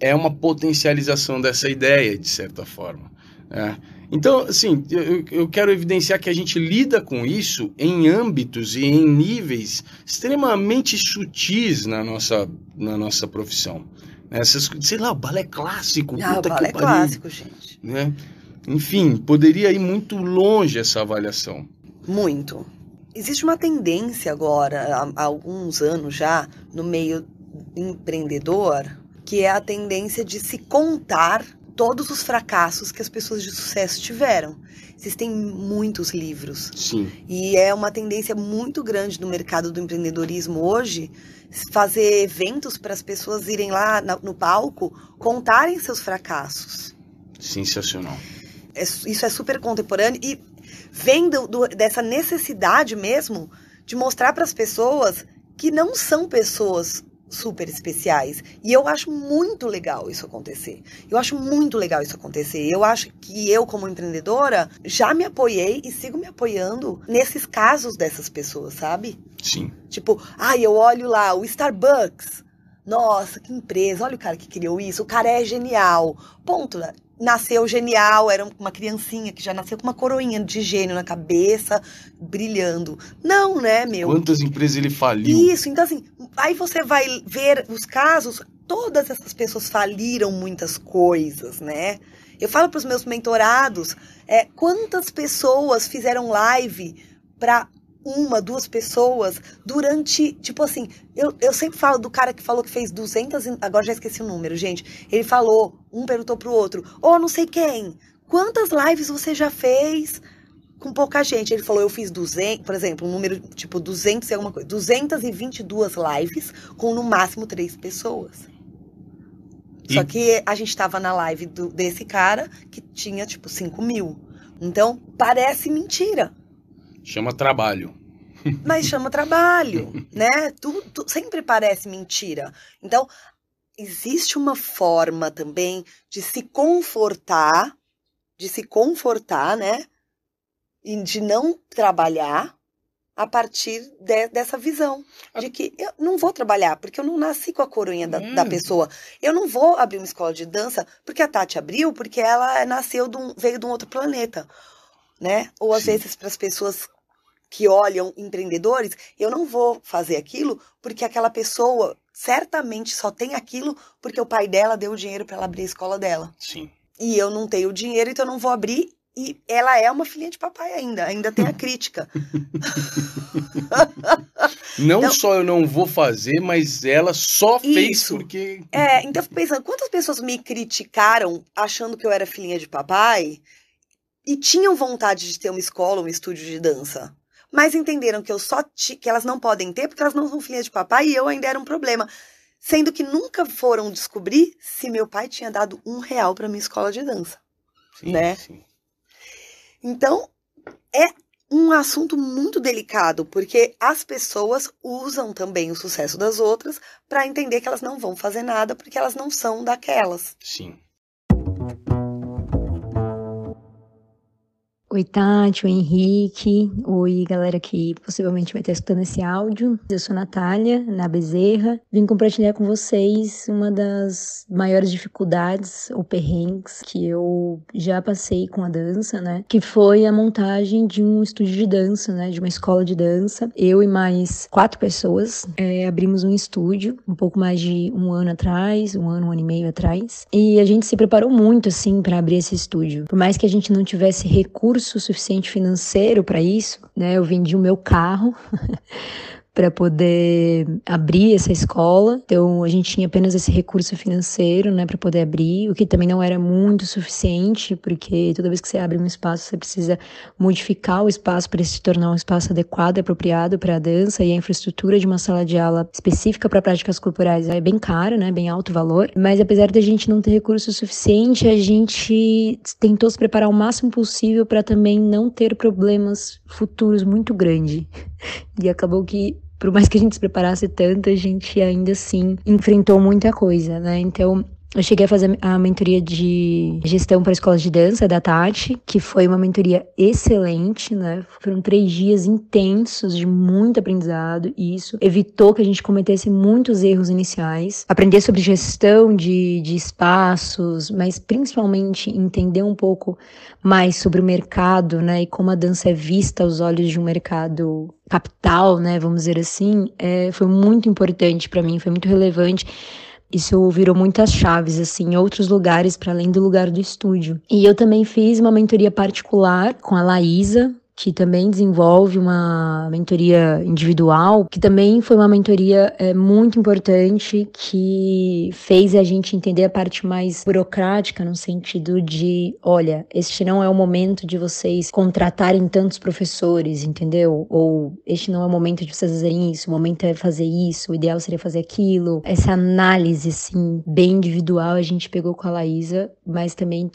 é uma potencialização dessa ideia, de certa forma. Né? Então, assim, eu, eu, quero evidenciar que a gente lida com isso em âmbitos e em níveis extremamente sutis na nossa, na nossa profissão. Essas, sei lá, o balé clássico. Ah, o balé clássico, gente. Né? Enfim, poderia ir muito longe essa avaliação. Muito. Existe uma tendência agora, há alguns anos já, no meio empreendedor, que é a tendência de se contar todos os fracassos que as pessoas de sucesso tiveram. Existem muitos livros. Sim. E é uma tendência muito grande no mercado do empreendedorismo hoje fazer eventos para as pessoas irem lá no palco contarem seus fracassos. Sensacional. É, isso é super contemporâneo e vem do, do, dessa necessidade mesmo de mostrar para as pessoas que não são pessoas super especiais. E eu acho muito legal isso acontecer. Eu acho muito legal isso acontecer. Eu acho que eu, como empreendedora, já me apoiei e sigo me apoiando nesses casos dessas pessoas, sabe? Sim. Tipo, ai, ah, eu olho lá, o Starbucks. Nossa, que empresa, olha o cara que criou isso, o cara é genial. Ponto nasceu genial, era uma criancinha que já nasceu com uma coroinha de gênio na cabeça, brilhando. Não, né, meu? Quantas empresas ele faliu? Isso, então assim, aí você vai ver os casos, todas essas pessoas faliram muitas coisas, né? Eu falo para os meus mentorados, é, quantas pessoas fizeram live para uma, duas pessoas durante, tipo assim, eu, eu sempre falo do cara que falou que fez 200, agora já esqueci o número, gente. Ele falou, um perguntou pro outro, ô oh, não sei quem, quantas lives você já fez com pouca gente? Ele falou, eu fiz 200, por exemplo, um número tipo 200 e alguma coisa, 222 lives com no máximo três pessoas. E... Só que a gente tava na live do, desse cara que tinha tipo 5 mil. Então, parece mentira. Chama trabalho. Mas chama trabalho, né? Tudo, sempre parece mentira. Então, existe uma forma também de se confortar, de se confortar, né? E de não trabalhar a partir de, dessa visão de que eu não vou trabalhar porque eu não nasci com a coroinha da, hum. da, pessoa. Eu não vou abrir uma escola de dança porque a Tati abriu porque ela nasceu de um, veio de um outro planeta, né? Ou às Sim. vezes para as pessoas que olham empreendedores, eu não vou fazer aquilo porque aquela pessoa certamente só tem aquilo porque o pai dela deu o dinheiro para ela abrir a escola dela. Sim. E eu não tenho dinheiro, então eu não vou abrir. E ela é uma filhinha de papai ainda, ainda tem a crítica. não então, só eu não vou fazer, mas ela só fez isso. porque. É, então eu fico pensando, quantas pessoas me criticaram achando que eu era filhinha de papai e tinham vontade de ter uma escola, um estúdio de dança? Mas entenderam que eu só que elas não podem ter porque elas não são filhas de papai e eu ainda era um problema. Sendo que nunca foram descobrir se meu pai tinha dado um real para minha escola de dança. Sim, né? Sim. Então, é um assunto muito delicado, porque as pessoas usam também o sucesso das outras para entender que elas não vão fazer nada porque elas não são daquelas. Sim. Oi, Tati, oi, Henrique, oi, galera que possivelmente vai estar escutando esse áudio. Eu sou Natália, na Bezerra. Vim compartilhar com vocês uma das maiores dificuldades ou perrengues que eu já passei com a dança, né? Que foi a montagem de um estúdio de dança, né? De uma escola de dança. Eu e mais quatro pessoas é, abrimos um estúdio um pouco mais de um ano atrás, um ano, um ano e meio atrás. E a gente se preparou muito, assim, para abrir esse estúdio. Por mais que a gente não tivesse recursos recurso suficiente financeiro para isso, né? Eu vendi o meu carro para poder abrir essa escola. Então a gente tinha apenas esse recurso financeiro, né, para poder abrir, o que também não era muito suficiente, porque toda vez que você abre um espaço, você precisa modificar o espaço para se tornar um espaço adequado, apropriado para a dança e a infraestrutura de uma sala de aula específica para práticas corporais é bem cara, né, bem alto valor. Mas apesar da gente não ter recurso suficiente, a gente tentou se preparar o máximo possível para também não ter problemas futuros muito grandes. E acabou que por mais que a gente se preparasse tanto, a gente ainda assim enfrentou muita coisa, né? Então, eu cheguei a fazer a mentoria de gestão para escolas de dança da Tati, que foi uma mentoria excelente, né? Foram três dias intensos de muito aprendizado e isso evitou que a gente cometesse muitos erros iniciais. Aprender sobre gestão de, de espaços, mas principalmente entender um pouco mais sobre o mercado, né? E como a dança é vista aos olhos de um mercado capital, né? Vamos dizer assim, é, foi muito importante para mim, foi muito relevante isso virou muitas chaves, assim, em outros lugares para além do lugar do estúdio. E eu também fiz uma mentoria particular com a Laísa, que também desenvolve uma mentoria individual, que também foi uma mentoria é, muito importante, que fez a gente entender a parte mais burocrática, no sentido de, olha, este não é o momento de vocês contratarem tantos professores, entendeu? Ou este não é o momento de vocês fazerem isso, o momento é fazer isso, o ideal seria fazer aquilo. Essa análise, assim, bem individual, a gente pegou com a Laísa, mas também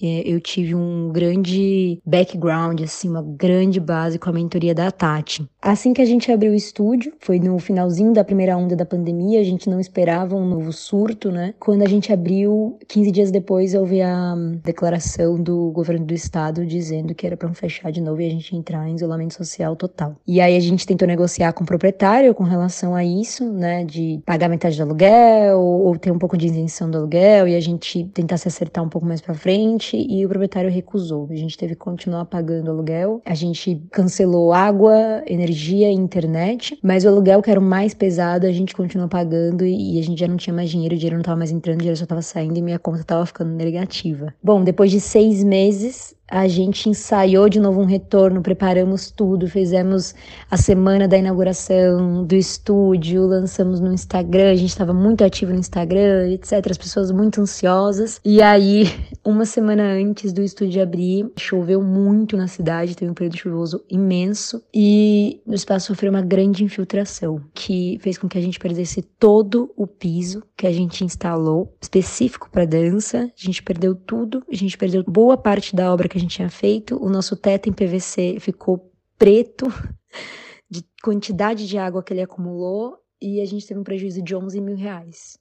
eu tive um grande background, assim, uma grande base com a mentoria da Tati. Assim que a gente abriu o estúdio, foi no finalzinho da primeira onda da pandemia, a gente não esperava um novo surto, né? Quando a gente abriu, 15 dias depois, houve a declaração do governo do estado dizendo que era para fechar de novo e a gente entrar em isolamento social total. E aí a gente tentou negociar com o proprietário com relação a isso, né? De pagar metade do aluguel ou ter um pouco de isenção do aluguel e a gente tentar se acertar um pouco mais para frente e o proprietário recusou. A gente teve que continuar pagando aluguel. A gente cancelou água, energia e internet, mas o aluguel que era o mais pesado a gente continuou pagando e a gente já não tinha mais dinheiro, o dinheiro não estava mais entrando, o dinheiro só estava saindo e minha conta estava ficando negativa. Bom, depois de seis meses, a gente ensaiou de novo um retorno, preparamos tudo, fizemos a semana da inauguração do estúdio, lançamos no Instagram, a gente estava muito ativo no Instagram, etc. As pessoas muito ansiosas. E aí, uma semana antes do estúdio abrir, choveu muito na cidade, teve um período chuvoso imenso e o espaço sofreu uma grande infiltração, que fez com que a gente perdesse todo o piso que a gente instalou, específico para dança. A gente perdeu tudo, a gente perdeu boa parte da obra que a gente tinha feito. O nosso teto em PVC ficou preto de quantidade de água que ele acumulou e a gente teve um prejuízo de 11 mil reais.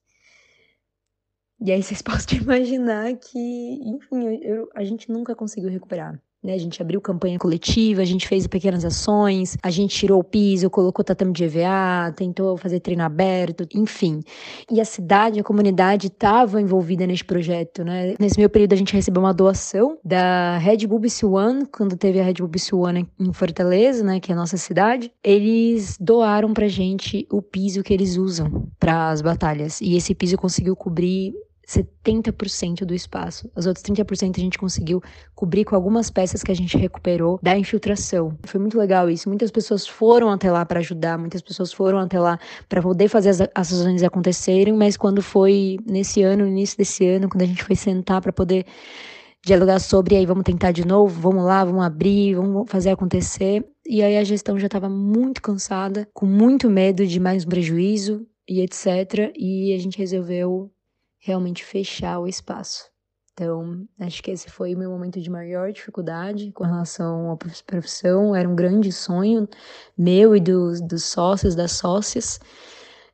E aí vocês podem imaginar que, enfim, eu, a gente nunca conseguiu recuperar. Né? A gente abriu campanha coletiva, a gente fez pequenas ações, a gente tirou o piso, colocou tatame de EVA, tentou fazer treino aberto, enfim. E a cidade, a comunidade estava envolvida nesse projeto, né? Nesse meio período a gente recebeu uma doação da Red Bull BC One, quando teve a Red Bull BC One em Fortaleza, né, que é a nossa cidade. Eles doaram pra gente o piso que eles usam para as batalhas. E esse piso conseguiu cobrir 70% do espaço. Os outros 30% a gente conseguiu cobrir com algumas peças que a gente recuperou da infiltração. Foi muito legal isso. Muitas pessoas foram até lá para ajudar, muitas pessoas foram até lá para poder fazer as ações acontecerem, mas quando foi nesse ano, no início desse ano, quando a gente foi sentar para poder dialogar sobre, aí vamos tentar de novo, vamos lá, vamos abrir, vamos fazer acontecer. E aí a gestão já estava muito cansada, com muito medo de mais um prejuízo e etc. E a gente resolveu realmente fechar o espaço. Então, acho que esse foi o meu momento de maior dificuldade com relação à profissão. Era um grande sonho meu e dos, dos sócios, das sócias.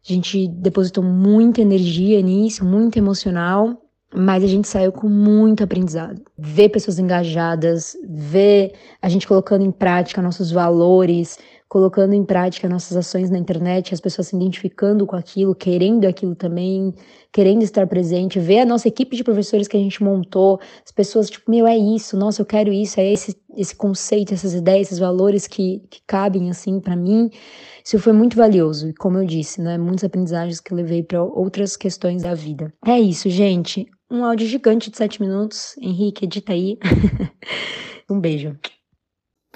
A gente depositou muita energia nisso, muito emocional. mas a gente saiu com muito aprendizado. Ver pessoas engajadas, ver a gente colocando em prática nossos valores, colocando em prática nossas ações na internet, as pessoas se identificando com aquilo, querendo aquilo também, querendo estar presente, ver a nossa equipe de professores que a gente montou, as pessoas, tipo, meu, é isso, nossa, eu quero isso, é esse, esse conceito, essas ideias, esses valores que, que cabem, assim, para mim. Isso foi muito valioso, e como eu disse, né, muitos aprendizagens que eu levei para outras questões da vida. É isso, gente. Um áudio gigante de sete minutos. Henrique, edita aí. um beijo.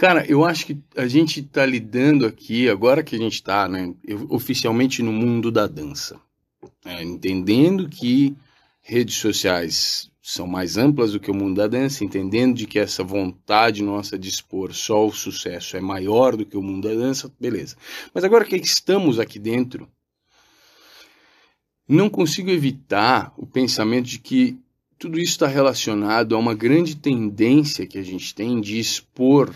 Cara, eu acho que a gente está lidando aqui, agora que a gente está né, oficialmente no mundo da dança, é, entendendo que redes sociais são mais amplas do que o mundo da dança, entendendo de que essa vontade nossa de expor só o sucesso é maior do que o mundo da dança, beleza. Mas agora que estamos aqui dentro, não consigo evitar o pensamento de que tudo isso está relacionado a uma grande tendência que a gente tem de expor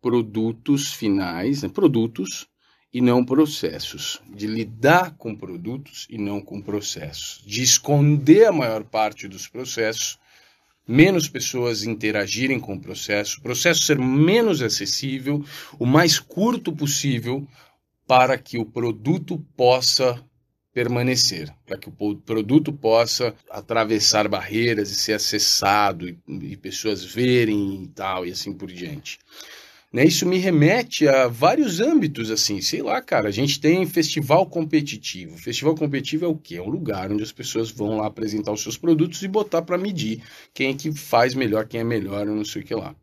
produtos finais, né, produtos e não processos, de lidar com produtos e não com processos, de esconder a maior parte dos processos, menos pessoas interagirem com o processo, o processo ser menos acessível, o mais curto possível, para que o produto possa permanecer, para que o produto possa atravessar barreiras e ser acessado e, e pessoas verem e tal e assim por diante. Né? Isso me remete a vários âmbitos, assim, sei lá, cara, a gente tem festival competitivo. Festival competitivo é o quê? É um lugar onde as pessoas vão lá apresentar os seus produtos e botar para medir quem é que faz melhor, quem é melhor, não sei o que lá.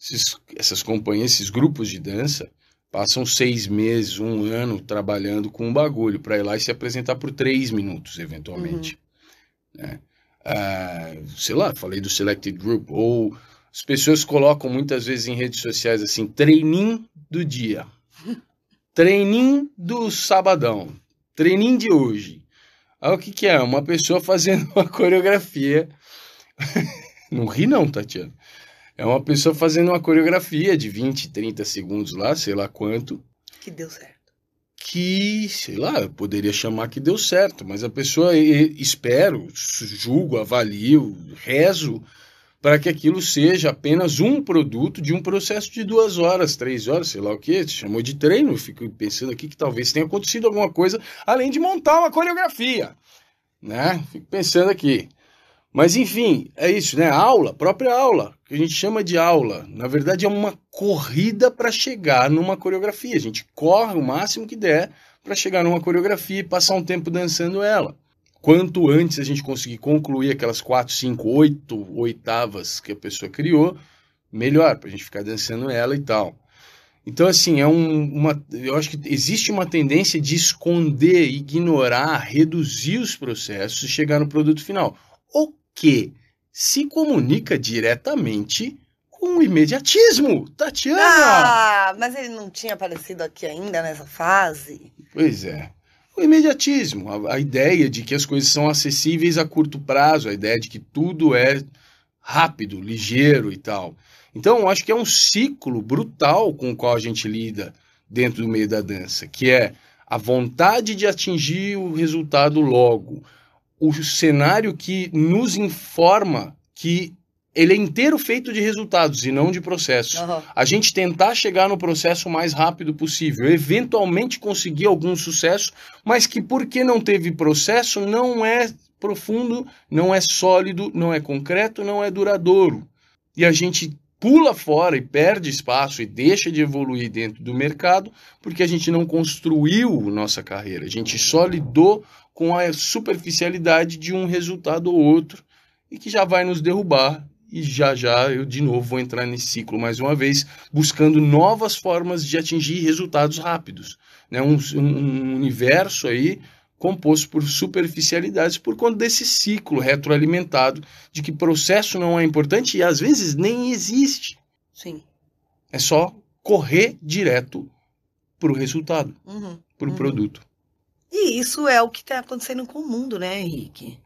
Esses, essas companhias, esses grupos de dança, passam seis meses, um ano trabalhando com um bagulho para ir lá e se apresentar por três minutos, eventualmente. Uhum. Né? Ah, sei lá, falei do Selected Group, ou as pessoas colocam muitas vezes em redes sociais assim, treininho do dia, treininho do sabadão, treininho de hoje. Aí o que, que é? Uma pessoa fazendo uma coreografia. não ri não, Tatiana. É uma pessoa fazendo uma coreografia de 20, 30 segundos lá, sei lá quanto. Que deu certo. Que, sei lá, eu poderia chamar que deu certo, mas a pessoa, espero, julgo, avalio, rezo para que aquilo seja apenas um produto de um processo de duas horas, três horas, sei lá o que, chamou de treino. Fico pensando aqui que talvez tenha acontecido alguma coisa além de montar uma coreografia, né? Fico pensando aqui. Mas enfim, é isso, né? Aula, própria aula, que a gente chama de aula, na verdade é uma corrida para chegar numa coreografia. A gente corre o máximo que der para chegar numa coreografia e passar um tempo dançando ela quanto antes a gente conseguir concluir aquelas quatro, cinco, oito oitavas que a pessoa criou, melhor, para a gente ficar dançando ela e tal. Então, assim, é um, uma, eu acho que existe uma tendência de esconder, ignorar, reduzir os processos e chegar no produto final. O que se comunica diretamente com o imediatismo. Tatiana! Ah, mas ele não tinha aparecido aqui ainda nessa fase? Pois é o imediatismo, a, a, ideia de que as coisas são acessíveis a curto prazo, a ideia de que tudo é rápido, ligeiro e tal. Então, acho que é um ciclo brutal com o qual a gente lida dentro do meio da dança, que é a vontade de atingir o resultado logo, o cenário que nos informa que ele é inteiro feito de resultados e não de processos. Uhum. A gente tentar chegar no processo o mais rápido possível, eventualmente conseguir algum sucesso, mas que porque não teve processo não é profundo, não é sólido, não é concreto, não é duradouro. E a gente pula fora e perde espaço e deixa de evoluir dentro do mercado porque a gente não construiu nossa carreira. A gente só lidou com a superficialidade de um resultado ou outro e que já vai nos derrubar e já já eu de novo vou entrar nesse ciclo mais uma vez, buscando novas formas de atingir resultados rápidos. Né? Um, um universo aí composto por superficialidades por conta desse ciclo retroalimentado de que processo não é importante e às vezes nem existe. Sim. É só correr direto para o resultado, uhum, para o uhum. produto. E isso é o que está acontecendo com o mundo, né, Henrique?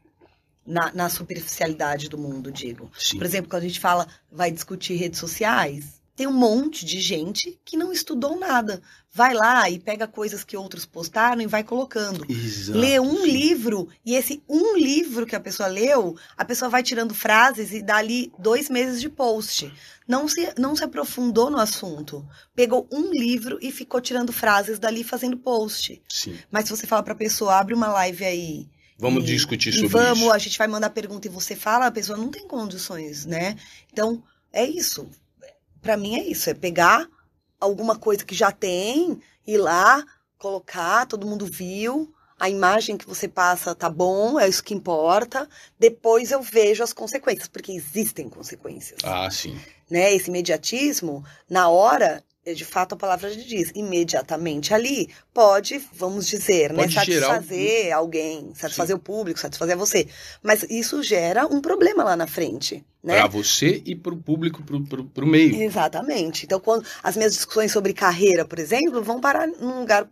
Na, na superficialidade do mundo, digo. Sim. Por exemplo, quando a gente fala, vai discutir redes sociais, tem um monte de gente que não estudou nada. Vai lá e pega coisas que outros postaram e vai colocando. Exato, Lê um livro e esse um livro que a pessoa leu, a pessoa vai tirando frases e dá ali dois meses de post. Não se, não se aprofundou no assunto. Pegou um livro e ficou tirando frases dali fazendo post. Sim. Mas se você fala pra pessoa, abre uma live aí. Vamos e- discutir sobre vamos, isso. a gente vai mandar pergunta e você fala, a pessoa não tem condições, né? Então, é isso. Pra mim é isso, é pegar alguma coisa que já tem, ir lá, colocar, todo mundo viu, a imagem que você passa tá bom, é isso que importa. Depois eu vejo as consequências, porque existem consequências Ah, sim. né, esse imediatismo, na hora, de fato a palavra diz, imediatamente ali, pode, vamos dizer, né, Pode gerar satisfazer alguém, satisfazer o público, satisfazer você. Mas isso gera um problema lá na frente, né? Para você e para o público, para o meio. Exatamente. Então, quando as minhas discussões sobre carreira, por exemplo, vão parar num lugar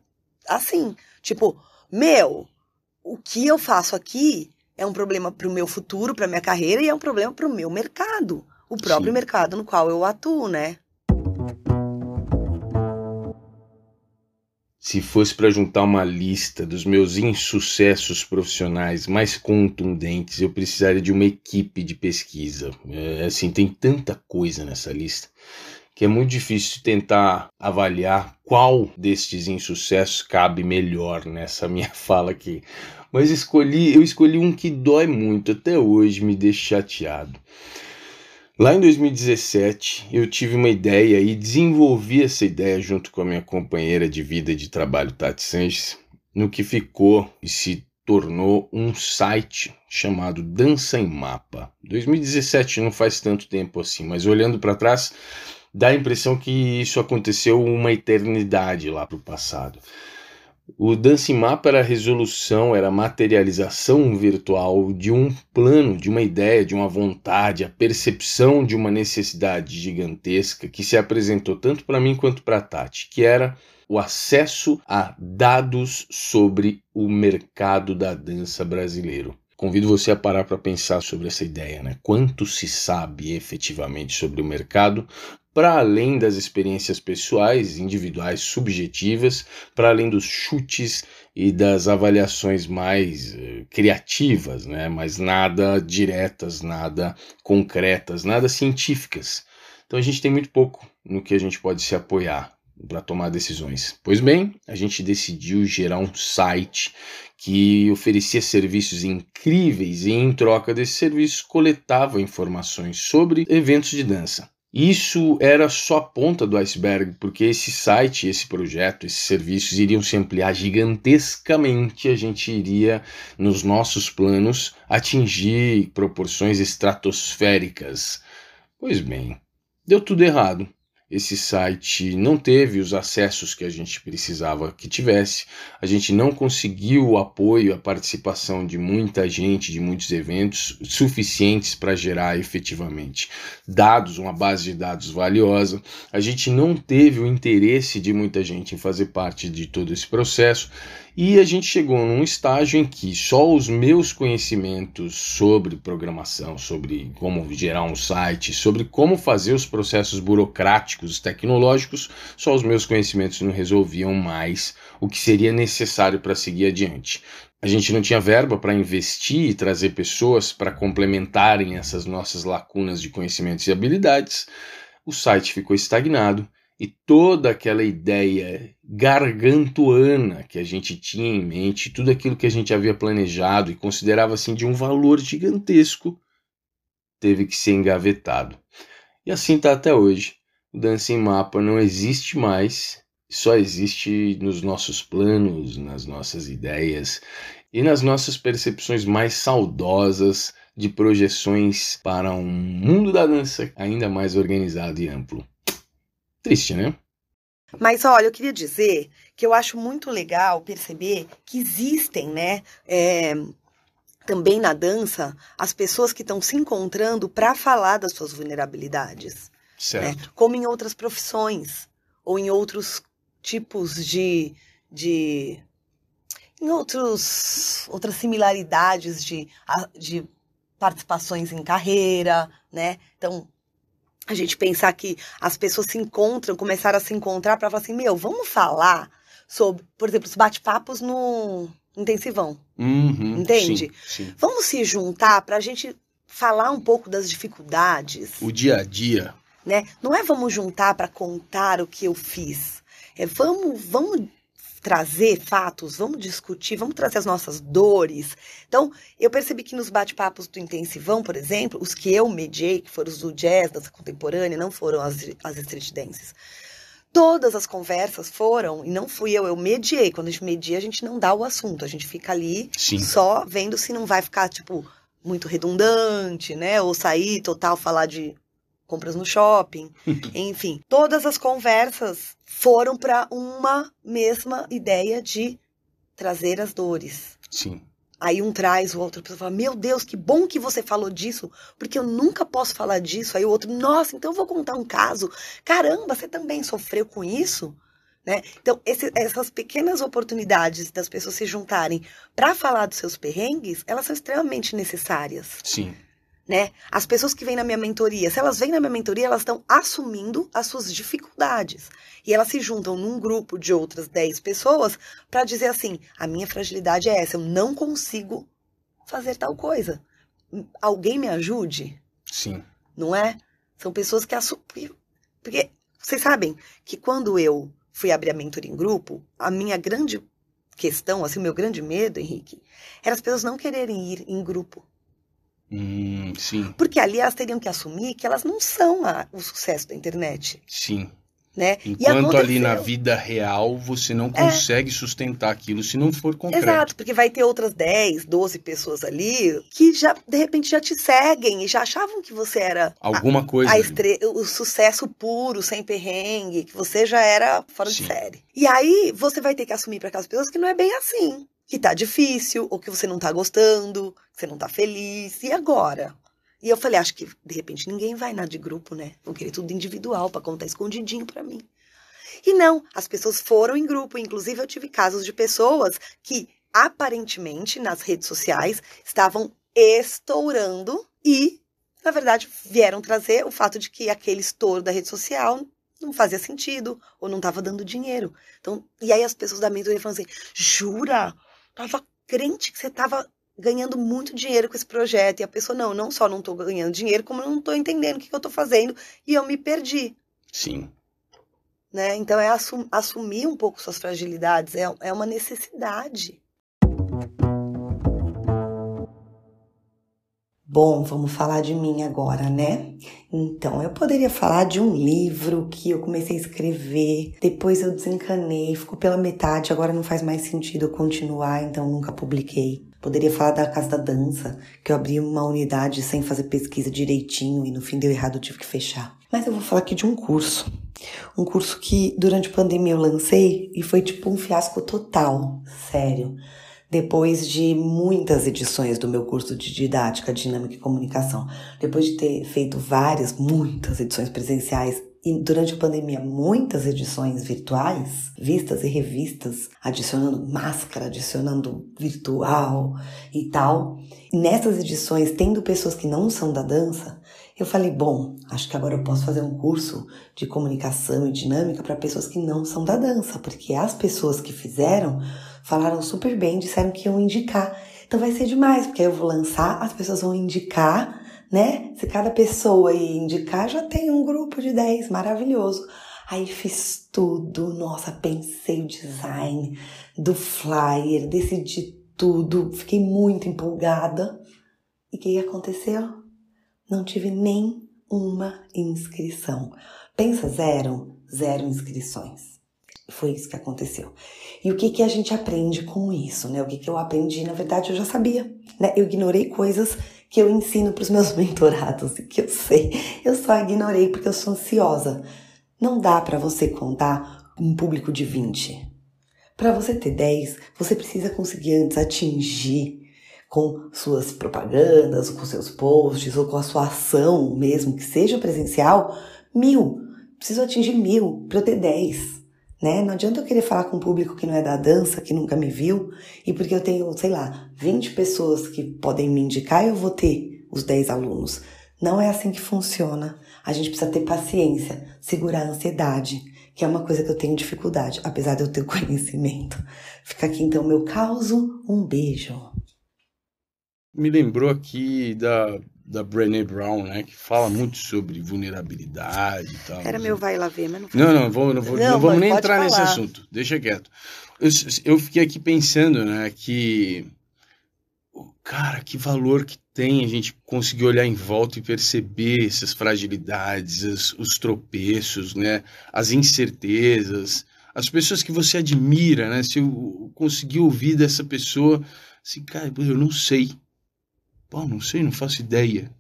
assim, tipo, meu, o que eu faço aqui é um problema para o meu futuro, para minha carreira e é um problema para o meu mercado, o próprio Sim. mercado no qual eu atuo, né? Se fosse para juntar uma lista dos meus insucessos profissionais mais contundentes, eu precisaria de uma equipe de pesquisa. É, assim, tem tanta coisa nessa lista que é muito difícil tentar avaliar qual destes insucessos cabe melhor nessa minha fala aqui. Mas escolhi, eu escolhi um que dói muito até hoje, me deixa chateado. Lá em 2017, eu tive uma ideia e desenvolvi essa ideia junto com a minha companheira de vida e de trabalho, Tati Sanches, no que ficou e se tornou um site chamado Dança em Mapa. 2017 não faz tanto tempo assim, mas olhando para trás, dá a impressão que isso aconteceu uma eternidade lá para o passado. O Dance Mapa era a resolução, era a materialização virtual de um plano, de uma ideia, de uma vontade, a percepção de uma necessidade gigantesca que se apresentou tanto para mim quanto para a Tati, que era o acesso a dados sobre o mercado da dança brasileiro. Convido você a parar para pensar sobre essa ideia, né? Quanto se sabe efetivamente sobre o mercado, para além das experiências pessoais, individuais, subjetivas, para além dos chutes e das avaliações mais eh, criativas, né? mas nada diretas, nada concretas, nada científicas. Então a gente tem muito pouco no que a gente pode se apoiar para tomar decisões. Pois bem, a gente decidiu gerar um site que oferecia serviços incríveis e em troca desses serviços coletava informações sobre eventos de dança. Isso era só a ponta do iceberg, porque esse site, esse projeto, esses serviços iriam se ampliar gigantescamente. A gente iria, nos nossos planos, atingir proporções estratosféricas. Pois bem, deu tudo errado. Esse site não teve os acessos que a gente precisava que tivesse, a gente não conseguiu o apoio, a participação de muita gente, de muitos eventos suficientes para gerar efetivamente dados, uma base de dados valiosa. A gente não teve o interesse de muita gente em fazer parte de todo esse processo e a gente chegou num estágio em que só os meus conhecimentos sobre programação, sobre como gerar um site, sobre como fazer os processos burocráticos, tecnológicos, só os meus conhecimentos não resolviam mais o que seria necessário para seguir adiante. A gente não tinha verba para investir e trazer pessoas para complementarem essas nossas lacunas de conhecimentos e habilidades. O site ficou estagnado e toda aquela ideia gargantuana que a gente tinha em mente, tudo aquilo que a gente havia planejado e considerava assim de um valor gigantesco, teve que ser engavetado. E assim está até hoje. O Dança em Mapa não existe mais, só existe nos nossos planos, nas nossas ideias e nas nossas percepções mais saudosas de projeções para um mundo da dança ainda mais organizado e amplo. Triste, né? Mas olha, eu queria dizer que eu acho muito legal perceber que existem, né, é, também na dança, as pessoas que estão se encontrando para falar das suas vulnerabilidades, né? Certo. como em outras profissões ou em outros tipos de, de em outros outras similaridades de, de participações em carreira, né? Então a gente pensar que as pessoas se encontram, começaram a se encontrar para falar assim, meu, vamos falar sobre, por exemplo, os bate-papos no intensivão. Uhum, Entende? Sim, sim. Vamos se juntar para a gente falar um pouco das dificuldades, O dia a dia. né? Não é vamos juntar para contar o que eu fiz. É vamos, vamos trazer fatos, vamos discutir, vamos trazer as nossas dores. Então, eu percebi que nos bate-papos do Intensivão, por exemplo, os que eu mediei, que foram os do jazz, dança contemporânea, não foram as, as street dances. Todas as conversas foram, e não fui eu, eu mediei. Quando a gente media, a gente não dá o assunto, a gente fica ali Sim. só vendo se não vai ficar, tipo, muito redundante, né? Ou sair total, falar de compras no shopping. Enfim, todas as conversas foram para uma mesma ideia de trazer as dores. Sim. Aí um traz, o outro fala: Meu Deus, que bom que você falou disso, porque eu nunca posso falar disso. Aí o outro, nossa, então eu vou contar um caso. Caramba, você também sofreu com isso? Né? Então, esse- essas pequenas oportunidades das pessoas se juntarem para falar dos seus perrengues, elas são extremamente necessárias Sim. Né? As pessoas que vêm na minha mentoria, se elas vêm na minha mentoria, elas estão assumindo as suas dificuldades. E elas se juntam num grupo de outras 10 pessoas para dizer assim: a minha fragilidade é essa, eu não consigo fazer tal coisa. Alguém me ajude, Sim. não é? São pessoas que assumem. Porque vocês sabem que quando eu fui abrir a mentoria em grupo, a minha grande questão, assim, o meu grande medo, Henrique, era as pessoas não quererem ir em grupo. Hum, sim. Porque ali elas teriam que assumir que elas não são a- o sucesso da internet, Sim. né? E Enquanto ali na. É. vida real você não consegue sustentar aquilo se não for concreto. Exato, porque vai ter outras 10, 12 pessoas ali que já, de repente, já te seguem e já achavam que você era a- Alguma coisa. a estre... o sucesso puro, sem perrengue, que você já era fora Sim. de série. E aí você vai ter que assumir para aquelas pessoas que não é bem assim. Que tá difícil, ou que você não tá gostando, você não tá feliz. E agora? E eu falei, acho que de repente ninguém vai na de grupo, né? Vão querer tudo individual pra contar escondidinho pra mim. E não, as pessoas foram em grupo. Inclusive, eu tive casos de pessoas que aparentemente nas redes sociais estavam estourando e, na verdade, vieram trazer o fato de que aquele estouro da rede social não fazia sentido ou não estava dando dinheiro. Então, e aí as pessoas da mentoria falam assim: jura? Tava crente que você tava ganhando muito dinheiro com esse projeto. E a pessoa, não, não só não tô ganhando dinheiro, como não tô entendendo o que, que eu tô fazendo e eu me perdi. Sim. Né? Então é assum- assumir um pouco suas fragilidades, é, é uma necessidade. Bom, vamos falar de mim agora, né? Então, eu poderia falar de um livro que eu comecei a escrever, depois eu desencanei, ficou pela metade, agora não faz mais sentido eu continuar, então nunca publiquei. Poderia falar da Casa da Dança, que eu abri uma unidade sem fazer pesquisa direitinho e no fim deu errado, eu tive que fechar. Mas eu vou falar aqui de um curso. Um curso que durante a pandemia eu lancei e foi tipo um fiasco total, sério depois de muitas edições do meu curso de didática, dinâmica e comunicação, depois de ter feito várias, muitas edições presenciais e durante a pandemia muitas edições virtuais, vistas e revistas, adicionando máscara, adicionando virtual e tal. E nessas edições, tendo pessoas que não são da dança, eu falei, bom, acho que agora eu posso fazer um curso de comunicação e dinâmica para pessoas que não são da dança, porque as pessoas que fizeram falaram super bem, disseram que iam indicar. Então vai ser demais, porque eu vou lançar, as pessoas vão indicar, né? Se cada pessoa indicar, já tem um grupo de 10, maravilhoso. Aí fiz tudo, nossa, pensei o design do flyer, decidi tudo, fiquei muito empolgada. E o que aconteceu? Não tive nem uma inscrição. Pensa zero, zero inscrições. Foi isso que aconteceu. E o que, que a gente aprende com isso, né? O que, que eu aprendi, na verdade, eu já sabia, né? Eu ignorei coisas que eu ensino para os meus mentorados que eu sei. Eu só ignorei porque eu sou ansiosa. Não dá para você contar um público de 20. Para você ter 10, você precisa conseguir antes atingir com suas propagandas, com seus posts ou com a sua ação mesmo, que seja presencial, mil. Preciso atingir mil para eu ter 10 né? Não adianta eu querer falar com um público que não é da dança, que nunca me viu, e porque eu tenho, sei lá, 20 pessoas que podem me indicar, eu vou ter os 10 alunos. Não é assim que funciona. A gente precisa ter paciência, segurar a ansiedade, que é uma coisa que eu tenho dificuldade, apesar de eu ter conhecimento. Fica aqui então meu causo, um beijo. Me lembrou aqui da, da Brené Brown, né, que fala muito sobre vulnerabilidade e tal. Era meu vai lá ver, mas não Não, não, vou, não, vou, Não, não vamos nem entrar nesse falar. assunto, deixa quieto. Eu, eu fiquei aqui pensando, né, que. Cara, que valor que tem a gente conseguir olhar em volta e perceber essas fragilidades, as- os tropeços, né, as incertezas, as pessoas que você admira, né? Se eu conseguir ouvir dessa pessoa, assim, cara, eu não sei. Pô, não sei, não faço ideia.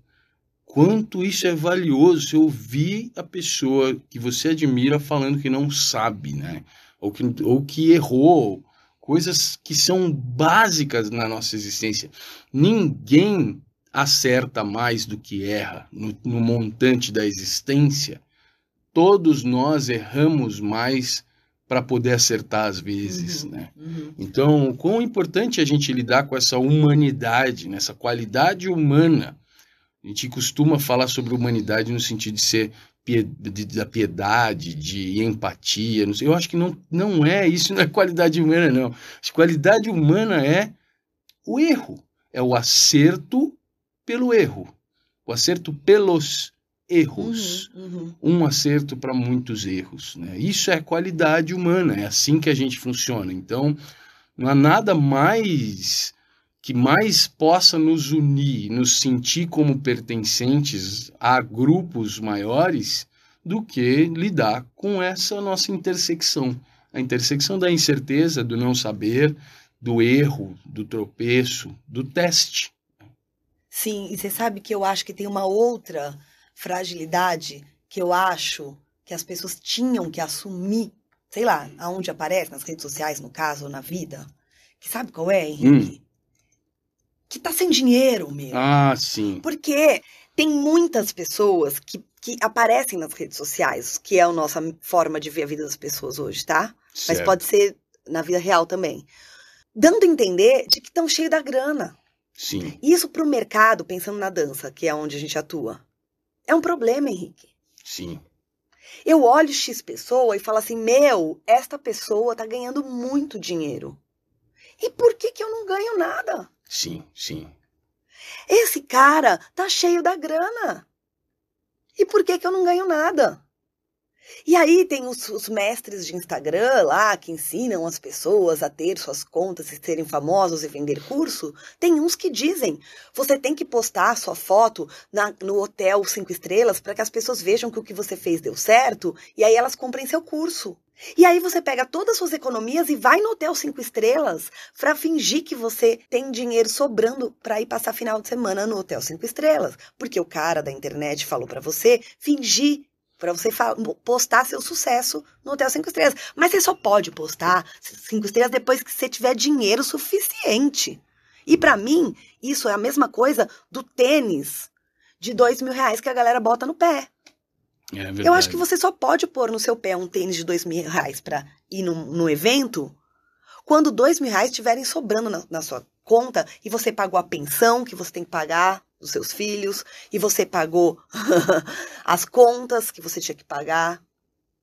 Quanto isso é valioso se ouvir a pessoa que você admira falando que não sabe, né? Ou que, ou que errou, coisas que são básicas na nossa existência. Ninguém acerta mais do que erra no, no montante da existência. Todos nós erramos mais para poder acertar às vezes, Uhum. né? Uhum. Então, quão importante a gente lidar com essa humanidade, nessa qualidade humana. A gente costuma falar sobre humanidade no sentido de ser de- da piedade, de empatia. Eu acho que não, não é isso, não é qualidade humana, não. Que qualidade humana é o erro, é o acerto pelo erro, o acerto pelos erros Uhum, uhum. um acerto para muitos erros. Né? Isso é qualidade humana, é assim que a gente funciona. Então, não há nada mais que mais possa nos unir, nos sentir como pertencentes a grupos maiores do que lidar com essa nossa intersecção. A intersecção da incerteza, do não saber, do erro, do tropeço, do teste. Sim, e você sabe que eu acho que tem uma outra fragilidade que eu acho que as pessoas tinham que assumir, sei lá, aonde aparece, nas redes sociais, no caso, ou na vida. Que sabe qual é, Henrique? Que tá sem dinheiro, meu. Ah, sim. Porque tem muitas pessoas que, que aparecem nas redes sociais, que é a nossa forma de ver a vida das pessoas hoje, tá? Mas certo. pode ser na vida real também. Dando a entender de que estão cheios da grana. Sim, Isso para o mercado, pensando na dança, que é onde a gente atua, é um problema, Henrique. sim. Eu olho X pessoa e falo assim: meu, esta pessoa tá ganhando muito dinheiro. E por que, que eu não ganho nada? Sim, sim. Esse cara tá cheio da grana. E por que, que eu não ganho nada? E aí tem os, os mestres de Instagram lá que ensinam as pessoas a ter suas contas e serem famosos e vender curso. Tem uns que dizem: você tem que postar sua foto na- no hotel cinco estrelas para que as pessoas vejam que o que você fez deu certo e aí elas comprem seu curso. E aí você pega todas as suas economias e vai no hotel cinco estrelas para fingir que você tem dinheiro sobrando para ir passar final de semana no hotel cinco estrelas, porque o cara da internet falou para você fingir para você postar seu sucesso no hotel cinco estrelas. Mas você só pode postar cinco estrelas depois que você tiver dinheiro suficiente. E para mim isso é a mesma coisa do tênis de dois mil reais que a galera bota no pé. É. Eu acho que você só pode pôr no seu pé um tênis de dois mil reais para ir no, no evento quando dois mil reais estiverem sobrando na, na sua conta e você pagou a pensão que você tem que pagar dos seus filhos e você pagou as contas que você tinha que pagar.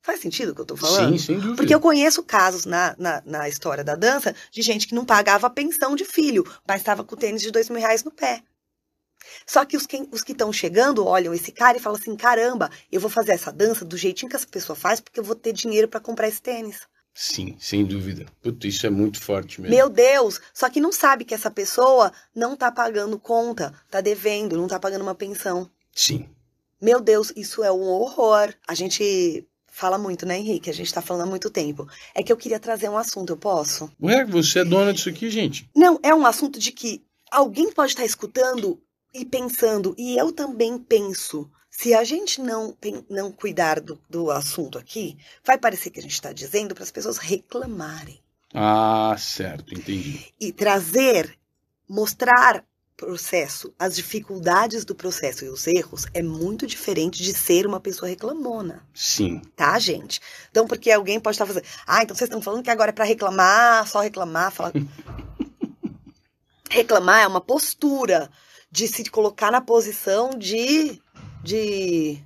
Faz sentido o que eu tô falando? Sim, sem dúvida. Porque eu conheço casos na, na, na história da dança de gente que não pagava a pensão de filho, mas estava com o tênis de dois mil reais no pé. Só que os que os que estão chegando olham esse cara e falam assim: caramba, eu vou fazer essa dança do jeitinho que essa pessoa faz porque eu vou ter dinheiro para comprar esse tênis. Sim, sem dúvida. Puta, isso é muito forte mesmo. Meu Deus! Só que não sabe que essa pessoa não tá pagando conta, tá devendo, não tá pagando uma pensão. Sim. Meu Deus, isso é um horror. A gente fala muito, né, Henrique? A gente tá falando há muito tempo. É que eu queria trazer um assunto, eu posso? Ué, você é dona disso aqui, gente? Não, é um assunto de que alguém pode estar escutando e pensando, e eu também penso. Se a gente não, pen- não cuidar do, do assunto aqui, vai parecer que a gente está dizendo para as pessoas reclamarem. Ah, certo, entendi. E trazer, mostrar processo, as dificuldades do processo e os erros é muito diferente de ser uma pessoa reclamona, Sim, tá, gente? Então, porque alguém pode estar fazendo, ah, então vocês estão falando que agora é para reclamar, só reclamar, falar. reclamar é uma postura de se colocar na posição de, de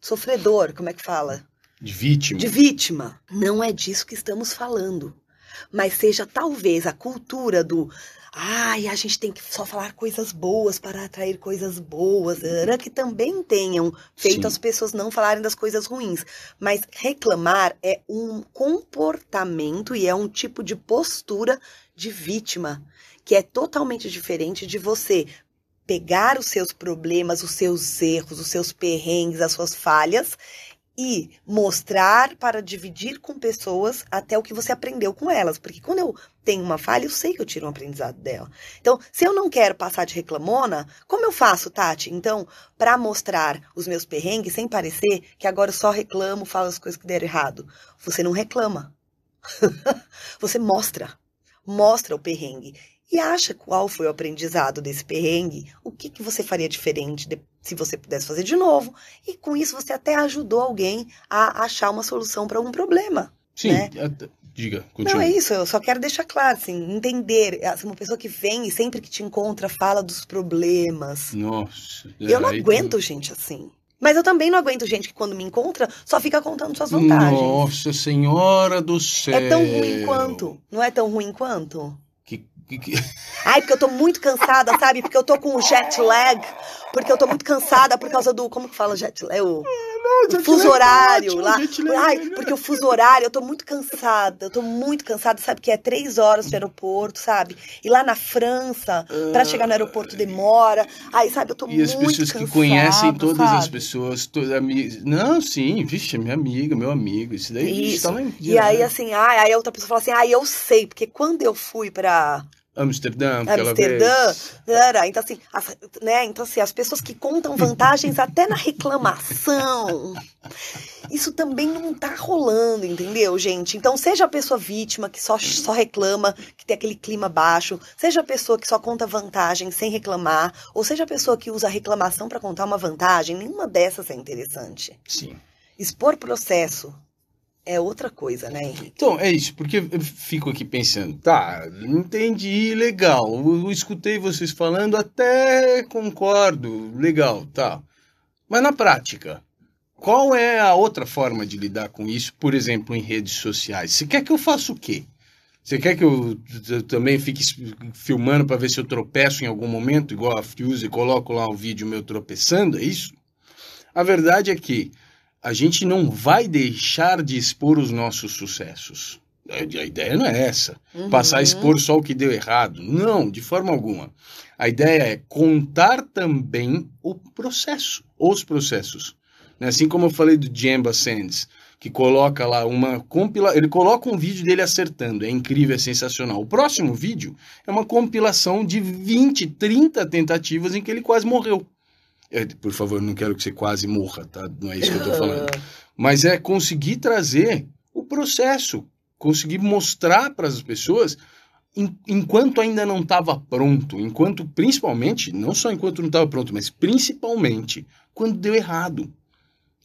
sofredor, como é que fala? De vítima. De vítima. Não é disso que estamos falando. Mas seja talvez a cultura do ai, a gente tem que só falar coisas boas para atrair coisas boas, era que também tenham feito Sim. as pessoas não falarem das coisas ruins. Mas reclamar é um comportamento e é um tipo de postura de vítima, que é totalmente diferente de você pegar os seus problemas, os seus erros, os seus perrengues, as suas falhas e mostrar para dividir com pessoas até o que você aprendeu com elas. Porque quando eu tenho uma falha, eu sei que eu tiro um aprendizado dela. Então, se eu não quero passar de reclamona, como eu faço, Tati? Então, para mostrar os meus perrengues sem parecer que agora eu só reclamo, falo as coisas que deram errado. Você não reclama. você mostra. Mostra o perrengue. E acha qual foi o aprendizado desse perrengue, o que, que você faria diferente se você pudesse fazer de novo. E com isso você até ajudou alguém a achar uma solução para um problema. Sim, né? diga, Não, continua. é isso, eu só quero deixar claro, assim, entender. Assim, uma pessoa que vem e sempre que te encontra fala dos problemas. Nossa. Eu não aguento gente assim. Mas eu também não aguento gente que quando me encontra só fica contando suas vantagens. Nossa Senhora do Céu. É tão ruim quanto. Não é tão ruim quanto? Que, que. Ai, porque eu tô muito cansada, sabe? Porque eu tô com jet lag. Porque eu tô muito cansada por causa do. Como que fala jet lag? O, o fuso horário lá. Ai, porque o fuso horário, eu tô muito cansada. Eu tô muito cansada, sabe? Que é três horas de aeroporto, sabe? E lá na França, pra chegar no aeroporto demora. Ai, sabe? Eu tô E muito as pessoas cansada. que conhecem todas as sabe? pessoas, todas amigas. Não, sim, vixe, minha amiga, meu amigo. Isso daí vixe, Isso. tá lá em E aí, assim, ai, aí a outra pessoa fala assim, ai, eu sei, porque quando eu fui pra Amsterdã, Amsterdã, vez. era, então assim, as, né, então assim, as pessoas que contam vantagens até na reclamação, isso também não tá rolando, entendeu, gente? Então, seja a pessoa vítima que só, só reclama, que tem aquele clima baixo, seja a pessoa que só conta vantagem sem reclamar, ou seja a pessoa que usa a reclamação para contar uma vantagem, nenhuma dessas é interessante. Sim. Expor processo é outra coisa, né, Henrique? Então, é isso, porque eu fico aqui pensando, tá, entendi, legal, eu, escutei vocês falando, até concordo, legal, tá. Mas na prática, qual é a outra forma de lidar com isso, por exemplo, em redes sociais? Você quer que eu faça o quê? Você quer que eu, eu também fique filmando para ver se eu tropeço em algum momento, igual a Fuse, e coloco lá um vídeo meu tropeçando, é isso? A verdade é que a gente não vai deixar de expor os nossos sucessos. A ideia não é essa. Passar a Uhum. expor só o que deu errado. Não, de forma alguma. A ideia é contar também o processo, os processos. Né? Assim como eu falei do Jamba Sands, que coloca lá uma compila, ele coloca um vídeo dele acertando, é incrível, é sensacional. O próximo vídeo é uma compilação de 20, 30 tentativas em que ele quase morreu. É, por favor, não quero que você quase morra, tá? Não é isso que eu tô falando. Mas é conseguir trazer o processo, conseguir mostrar para as pessoas en- enquanto ainda não estava pronto, enquanto principalmente, não só enquanto não estava pronto, mas principalmente quando deu errado.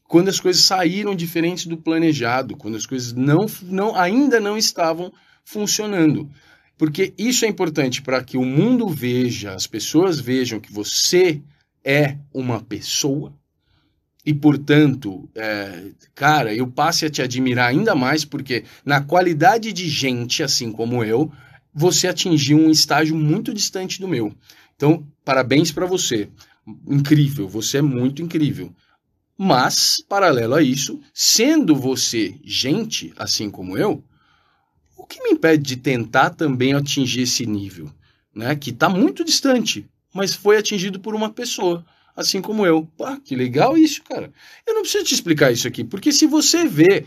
Quando as coisas saíram diferentes do planejado, quando as coisas não, não ainda não estavam funcionando. Porque isso é importante para que o mundo veja, as pessoas vejam que você é uma pessoa e, portanto, é, cara, eu passe a te admirar ainda mais porque na qualidade de gente, assim como eu, você atingiu um estágio muito distante do meu. Então, parabéns para você. Incrível, você é muito incrível. Mas, paralelo a isso, sendo você gente, assim como eu, o que me impede de tentar também atingir esse nível, né? Que está muito distante, mas foi atingido por uma pessoa, assim como eu. Pá, que legal isso, cara. Eu não preciso te explicar isso aqui, porque se você vê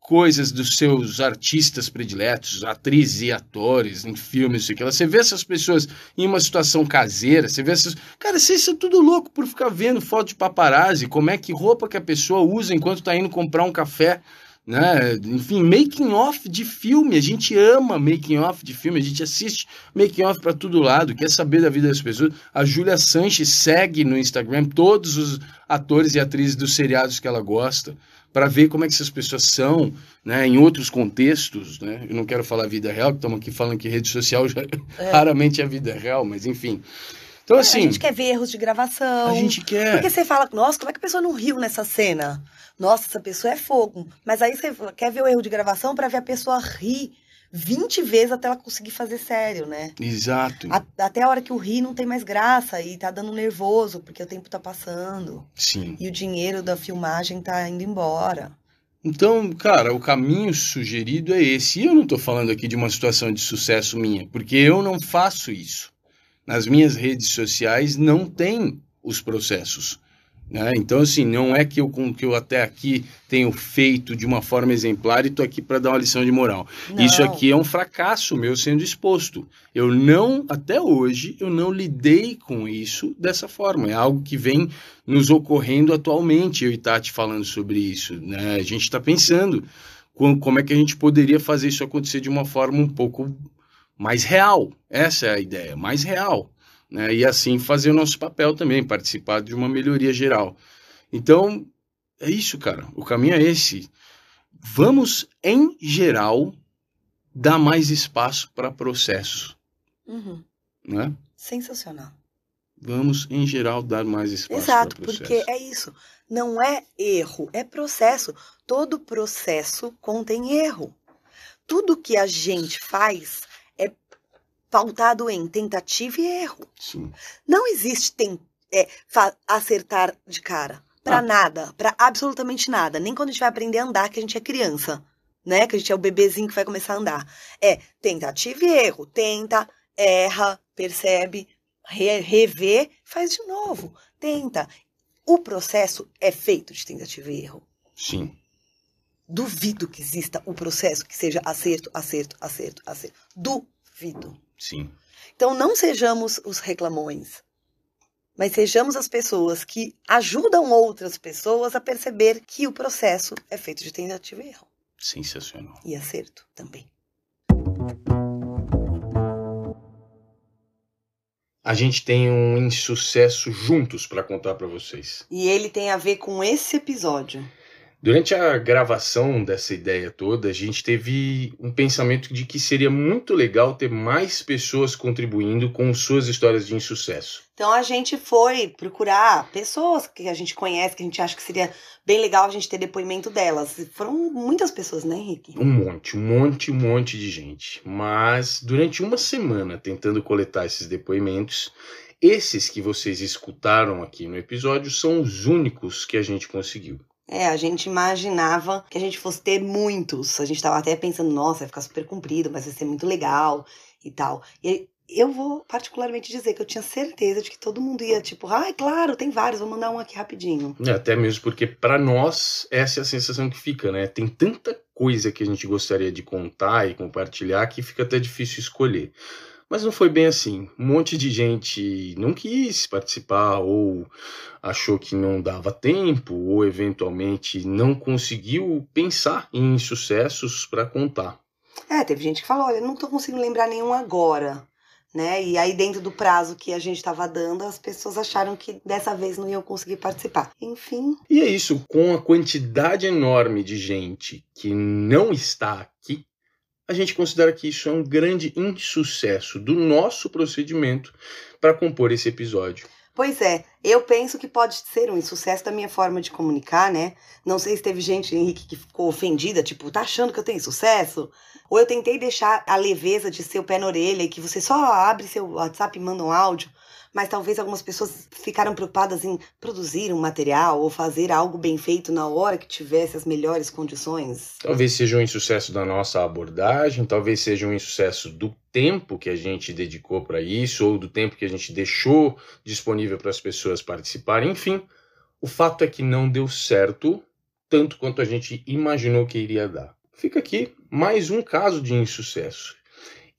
coisas dos seus artistas prediletos, atrizes e atores em filmes, isso aqui, você vê essas pessoas em uma situação caseira, você vê essas. Cara, vocês são tudo louco por ficar vendo foto de paparazzi, como é que roupa que a pessoa usa enquanto tá indo comprar um café. Né? Enfim, making off de filme, a gente ama making off de filme, a gente assiste making off para todo lado, quer saber da vida das pessoas. A Júlia Sanches segue no Instagram todos os atores e atrizes dos seriados que ela gosta, para ver como é que essas pessoas são, né, em outros contextos, né? Eu não quero falar vida real, que estamos aqui falando que rede social já, É. raramente é vida real, mas enfim. Então, É, assim, a gente quer ver erros de gravação. a gente quer. Porque você fala, nossa, como é que a pessoa não riu nessa cena? Nossa, essa pessoa é fogo. Mas aí você quer ver o erro de gravação pra ver a pessoa rir 20 vezes até ela conseguir fazer sério, né? Exato. A- até a hora que o rir não tem mais graça e tá dando nervoso, porque o tempo tá passando. Sim. E o dinheiro da filmagem tá indo embora. Então, cara, o caminho sugerido é esse. E eu não estou falando aqui de uma situação de sucesso minha, porque eu não faço isso. Nas minhas redes sociais não tem os processos. Né? Então, assim, não é que eu, que eu até aqui tenho feito de uma forma exemplar e estou aqui para dar uma lição de moral. Não. Isso aqui é um fracasso meu sendo exposto. Eu não, até hoje, eu não lidei com isso dessa forma. É algo que vem nos ocorrendo atualmente, eu e Tati falando sobre isso. Né? A gente está pensando com- como é que a gente poderia fazer isso acontecer de uma forma um pouco mais real. Essa é a ideia, mais real. Né? E assim fazer o nosso papel também, participar de uma melhoria geral. Então, é isso, cara. O caminho é esse. Vamos, em geral, dar mais espaço para processo. Uhum. Né? Sensacional. Vamos, em geral, dar mais espaço Exato, para processo. porque é isso. Não é erro, é processo. Todo processo contém erro. Tudo que a gente faz pautado em tentativa e erro. Sim. Não existe tem, é, acertar de cara. Pra Ah. nada, pra absolutamente nada. Nem quando a gente vai aprender a andar, que a gente é criança. Né? Que a gente é o bebezinho que vai começar a andar. É tentativa e erro. Tenta, erra, percebe, re- revê, faz de novo. Tenta. O processo é feito de tentativa e erro. Sim. Duvido que exista o processo que seja acerto, acerto, acerto, acerto. Duvido. Sim. Então não sejamos os reclamões, mas sejamos as pessoas que ajudam outras pessoas a perceber que o processo é feito de tentativa e erro. Sensacional. E acerto também. A gente tem um insucesso juntos para contar para vocês. E ele tem a ver com esse episódio. Durante a gravação dessa ideia toda, a gente teve um pensamento de que seria muito legal ter mais pessoas contribuindo com suas histórias de insucesso. Então a gente foi procurar pessoas que a gente conhece, que a gente acha que seria bem legal a gente ter depoimento delas. Foram muitas pessoas, né, Henrique? Um monte, um monte, um monte de gente. Mas durante uma semana tentando coletar esses depoimentos, esses que vocês escutaram aqui no episódio são os únicos que a gente conseguiu. É, a gente imaginava que a gente fosse ter muitos. A gente tava até pensando, nossa, vai ficar super comprido, mas vai ser muito legal e tal. E eu vou particularmente dizer que eu tinha certeza de que todo mundo ia, tipo, ai, claro, tem vários, vou mandar um aqui rapidinho. É, Até mesmo porque para nós essa é a sensação que fica, né? Tem tanta coisa que a gente gostaria de contar e compartilhar que fica até difícil escolher. Mas não foi bem assim. Um monte de gente não quis participar ou achou que não dava tempo ou eventualmente não conseguiu pensar em sucessos para contar. É, teve gente que falou, olha, não tô conseguindo lembrar nenhum agora. Né? E aí, dentro do prazo que a gente estava dando, as pessoas acharam que dessa vez não iam conseguir participar. Enfim, E é isso, com a quantidade enorme de gente que não está aqui, a gente considera que isso é um grande insucesso do nosso procedimento para compor esse episódio. Pois é, eu penso que pode ser um insucesso da minha forma de comunicar, né? Não sei se teve gente, Henrique, que ficou ofendida, tipo, tá achando que eu tenho sucesso? Ou eu tentei deixar a leveza de ser o pé na orelha e que você só abre seu WhatsApp e manda um áudio, mas talvez algumas pessoas ficaram preocupadas em produzir um material ou fazer algo bem feito na hora que tivesse as melhores condições. Talvez seja um insucesso da nossa abordagem, talvez seja um insucesso do tempo que a gente dedicou para isso, ou do tempo que a gente deixou disponível para as pessoas participarem. Enfim, o fato é que não deu certo tanto quanto a gente imaginou que iria dar. Fica aqui mais um caso de insucesso.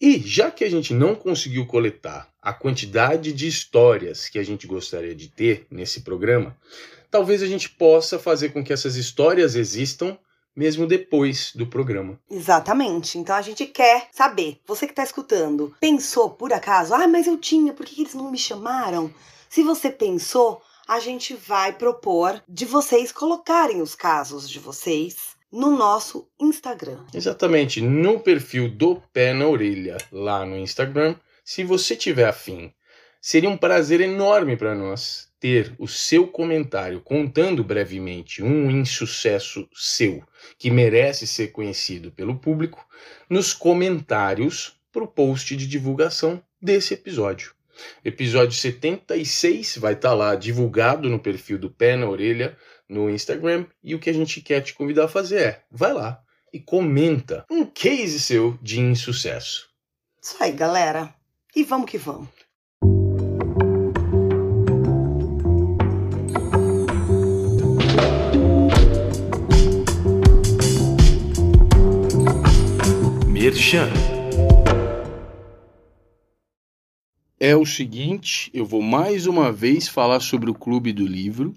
E já que a gente não conseguiu coletar a quantidade de histórias que a gente gostaria de ter nesse programa, talvez a gente possa fazer com que essas histórias existam mesmo depois do programa. Exatamente. Então a gente quer saber, você que está escutando, pensou por acaso, ah, mas eu tinha, por que eles não me chamaram? Se você pensou, a gente vai propor de vocês colocarem os casos de vocês no nosso Instagram. Exatamente, no perfil do Pé na Orelha, lá no Instagram. Se você tiver afim Seria um prazer enorme para nós ter o seu comentário contando brevemente um insucesso seu que merece ser conhecido pelo público nos comentários para o post de divulgação desse episódio. Episódio 76 vai estar tá lá divulgado no perfil do Pé na Orelha no Instagram e o que a gente quer te convidar a fazer é, vai lá e comenta um case seu de insucesso. Isso aí, galera. E vamos que vamos. Merchan. É o seguinte, eu vou mais uma vez falar sobre o Clube do Livro.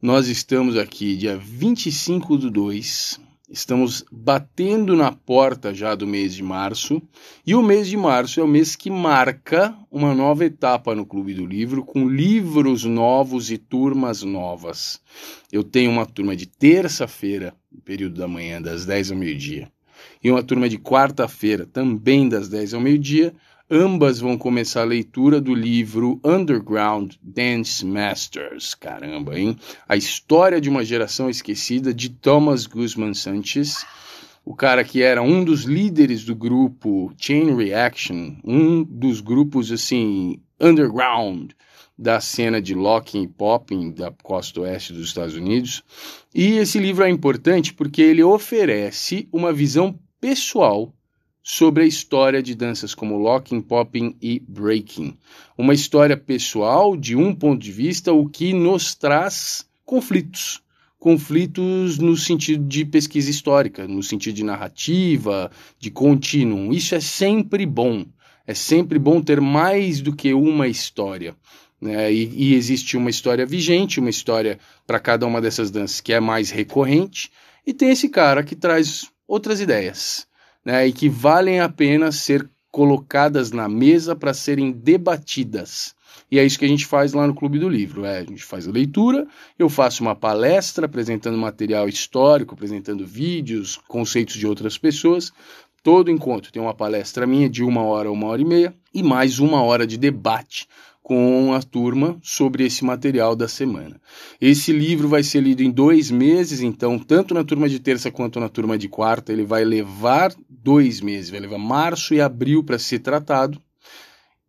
Nós estamos aqui dia 25 do 2, estamos batendo na porta já do mês de março, e o mês de março é o mês que marca uma nova etapa no Clube do Livro, com livros novos e turmas novas. Eu tenho uma turma de terça-feira, período da manhã, das 10 ao meio-dia e uma turma de quarta-feira, também das 10 ao meio-dia. Ambas vão começar a leitura do livro Underground Dance Masters. Caramba, hein? A história de uma geração esquecida de Thomas Guzman Sanchez, o cara que era um dos líderes do grupo Chain Reaction, um dos grupos assim underground da cena de locking e popping da costa oeste dos Estados Unidos. E esse livro é importante porque ele oferece uma visão pessoal sobre a história de danças como locking, popping e breaking. Uma história pessoal de um ponto de vista, o que nos traz conflitos. Conflitos no sentido de pesquisa histórica, no sentido de narrativa, de contínuo. Isso é sempre bom. É sempre bom ter mais do que uma história. Né? E, e existe uma história vigente, uma história para cada uma dessas danças que é mais recorrente, e tem esse cara que traz outras ideias, né, e que valem a pena ser colocadas na mesa para serem debatidas. E é isso que a gente faz lá no Clube do Livro. É, a gente faz a leitura, eu faço uma palestra apresentando material histórico, apresentando vídeos, conceitos de outras pessoas. Todo encontro tem uma palestra minha de uma hora, uma hora e meia, e mais uma hora de debate com a turma sobre esse material da semana. Esse livro vai ser lido em dois meses, então, tanto na turma de terça quanto na turma de quarta, ele vai levar dois meses, vai levar março e abril para ser tratado.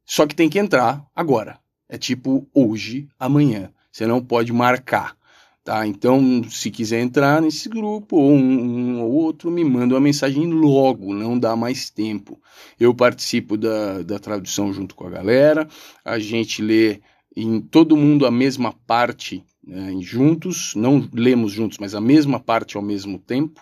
Só que tem que entrar agora. É tipo hoje, amanhã. Você não pode marcar. Tá? Então, se quiser entrar nesse grupo ou um, ou outro, me manda uma mensagem logo, não dá mais tempo. Eu participo da, da tradução junto com a galera, a gente lê em todo mundo a mesma parte né, juntos, não lemos juntos, mas a mesma parte ao mesmo tempo.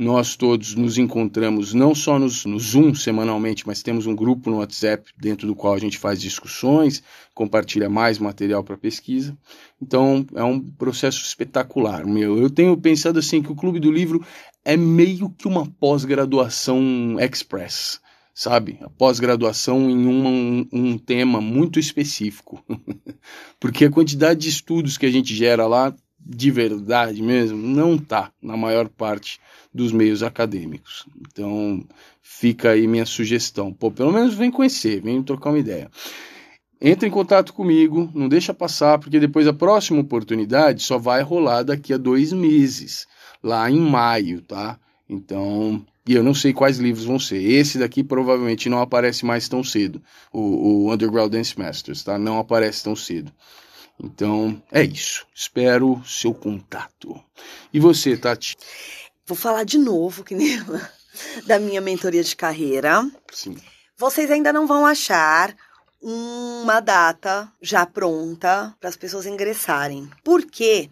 Nós todos nos encontramos não só nos, no Zoom semanalmente, mas temos um grupo no WhatsApp dentro do qual a gente faz discussões, compartilha mais material para pesquisa. Então é um processo espetacular, meu. Eu tenho pensado assim que o Clube do Livro é meio que uma pós-graduação express sabe? A pós-graduação em um, um, tema muito específico. Porque a quantidade de estudos que a gente gera lá, de verdade mesmo, não tá na maior parte dos meios acadêmicos. Então, fica aí minha sugestão. Pô, pelo menos vem conhecer, vem trocar uma ideia. Entre em contato comigo, não deixa passar, porque depois a próxima oportunidade só vai rolar daqui a dois meses, lá em maio, tá? Então, e eu não sei quais livros vão ser. Esse daqui provavelmente não aparece mais tão cedo, o, o Underground Dance Masters, tá? Não aparece tão cedo. Então, é isso. Espero seu contato. E você, Tati? Vou falar de novo, que nem da minha mentoria de carreira. Sim. Vocês ainda não vão achar uma data já pronta para as pessoas ingressarem. Porque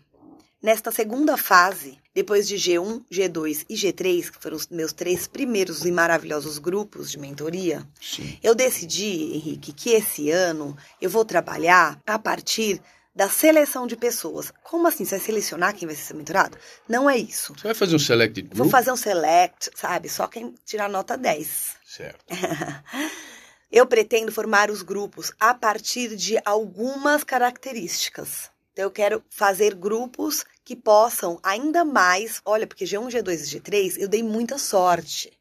nesta segunda fase, depois de G1, G2 e G3, que foram os meus três primeiros e maravilhosos grupos de mentoria, Sim. eu decidi, Henrique, que esse ano eu vou trabalhar a partir da seleção de pessoas. Como assim? Você vai selecionar quem vai ser mentorado? Não é isso. Você vai fazer um select group? Vou fazer um select, sabe? Só quem tirar nota 10. Certo. Eu pretendo formar os grupos a partir de algumas características. Então, eu quero fazer grupos que possam ainda mais. Olha, porque G1, G2 e G3 eu dei muita sorte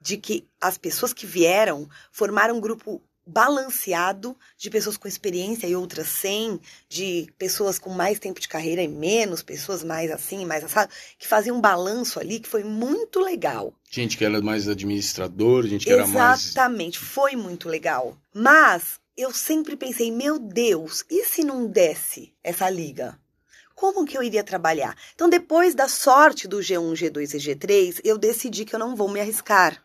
de que as pessoas que vieram formaram um grupo balanceado de pessoas com experiência e outras sem, de pessoas com mais tempo de carreira e menos, pessoas mais assim, mais assado, que fazia um balanço ali que foi muito legal. Gente que era mais administrador, gente que era mais. Exatamente, foi muito legal. Mas eu sempre pensei, meu Deus, e se não desse essa liga? Como que eu iria trabalhar? Então, depois da sorte do G1, G2 e G3, eu decidi que eu não vou me arriscar.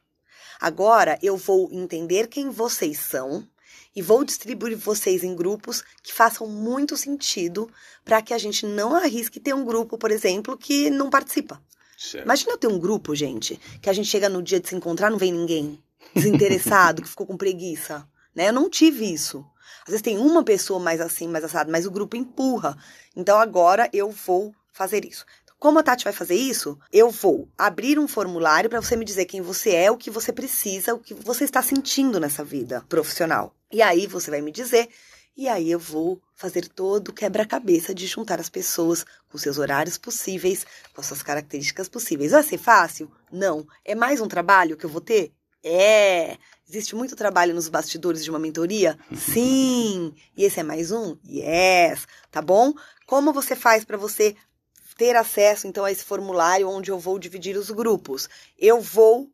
Agora eu vou entender quem vocês são e vou distribuir vocês em grupos que façam muito sentido para que a gente não arrisque ter um grupo, por exemplo, que não participa. Certo. Imagina eu ter um grupo, gente, que a gente chega no dia de se encontrar, não vem ninguém. Desinteressado, que ficou com preguiça. Né? Eu não tive isso. Às vezes tem uma pessoa mais assim, mais assado, mas o grupo empurra. Então agora eu vou fazer isso. Como a Tati vai fazer isso? Eu vou abrir um formulário para você me dizer quem você é, o que você precisa, o que você está sentindo nessa vida profissional. E aí você vai me dizer, e aí eu vou fazer todo o quebra-cabeça de juntar as pessoas com seus horários possíveis, com suas características possíveis. Vai ser fácil? Não. É mais um trabalho que eu vou ter? É. Existe muito trabalho nos bastidores de uma mentoria? Sim. E esse é mais um? Yes. Tá bom? Como você faz para você ter acesso então a esse formulário onde eu vou dividir os grupos. Eu vou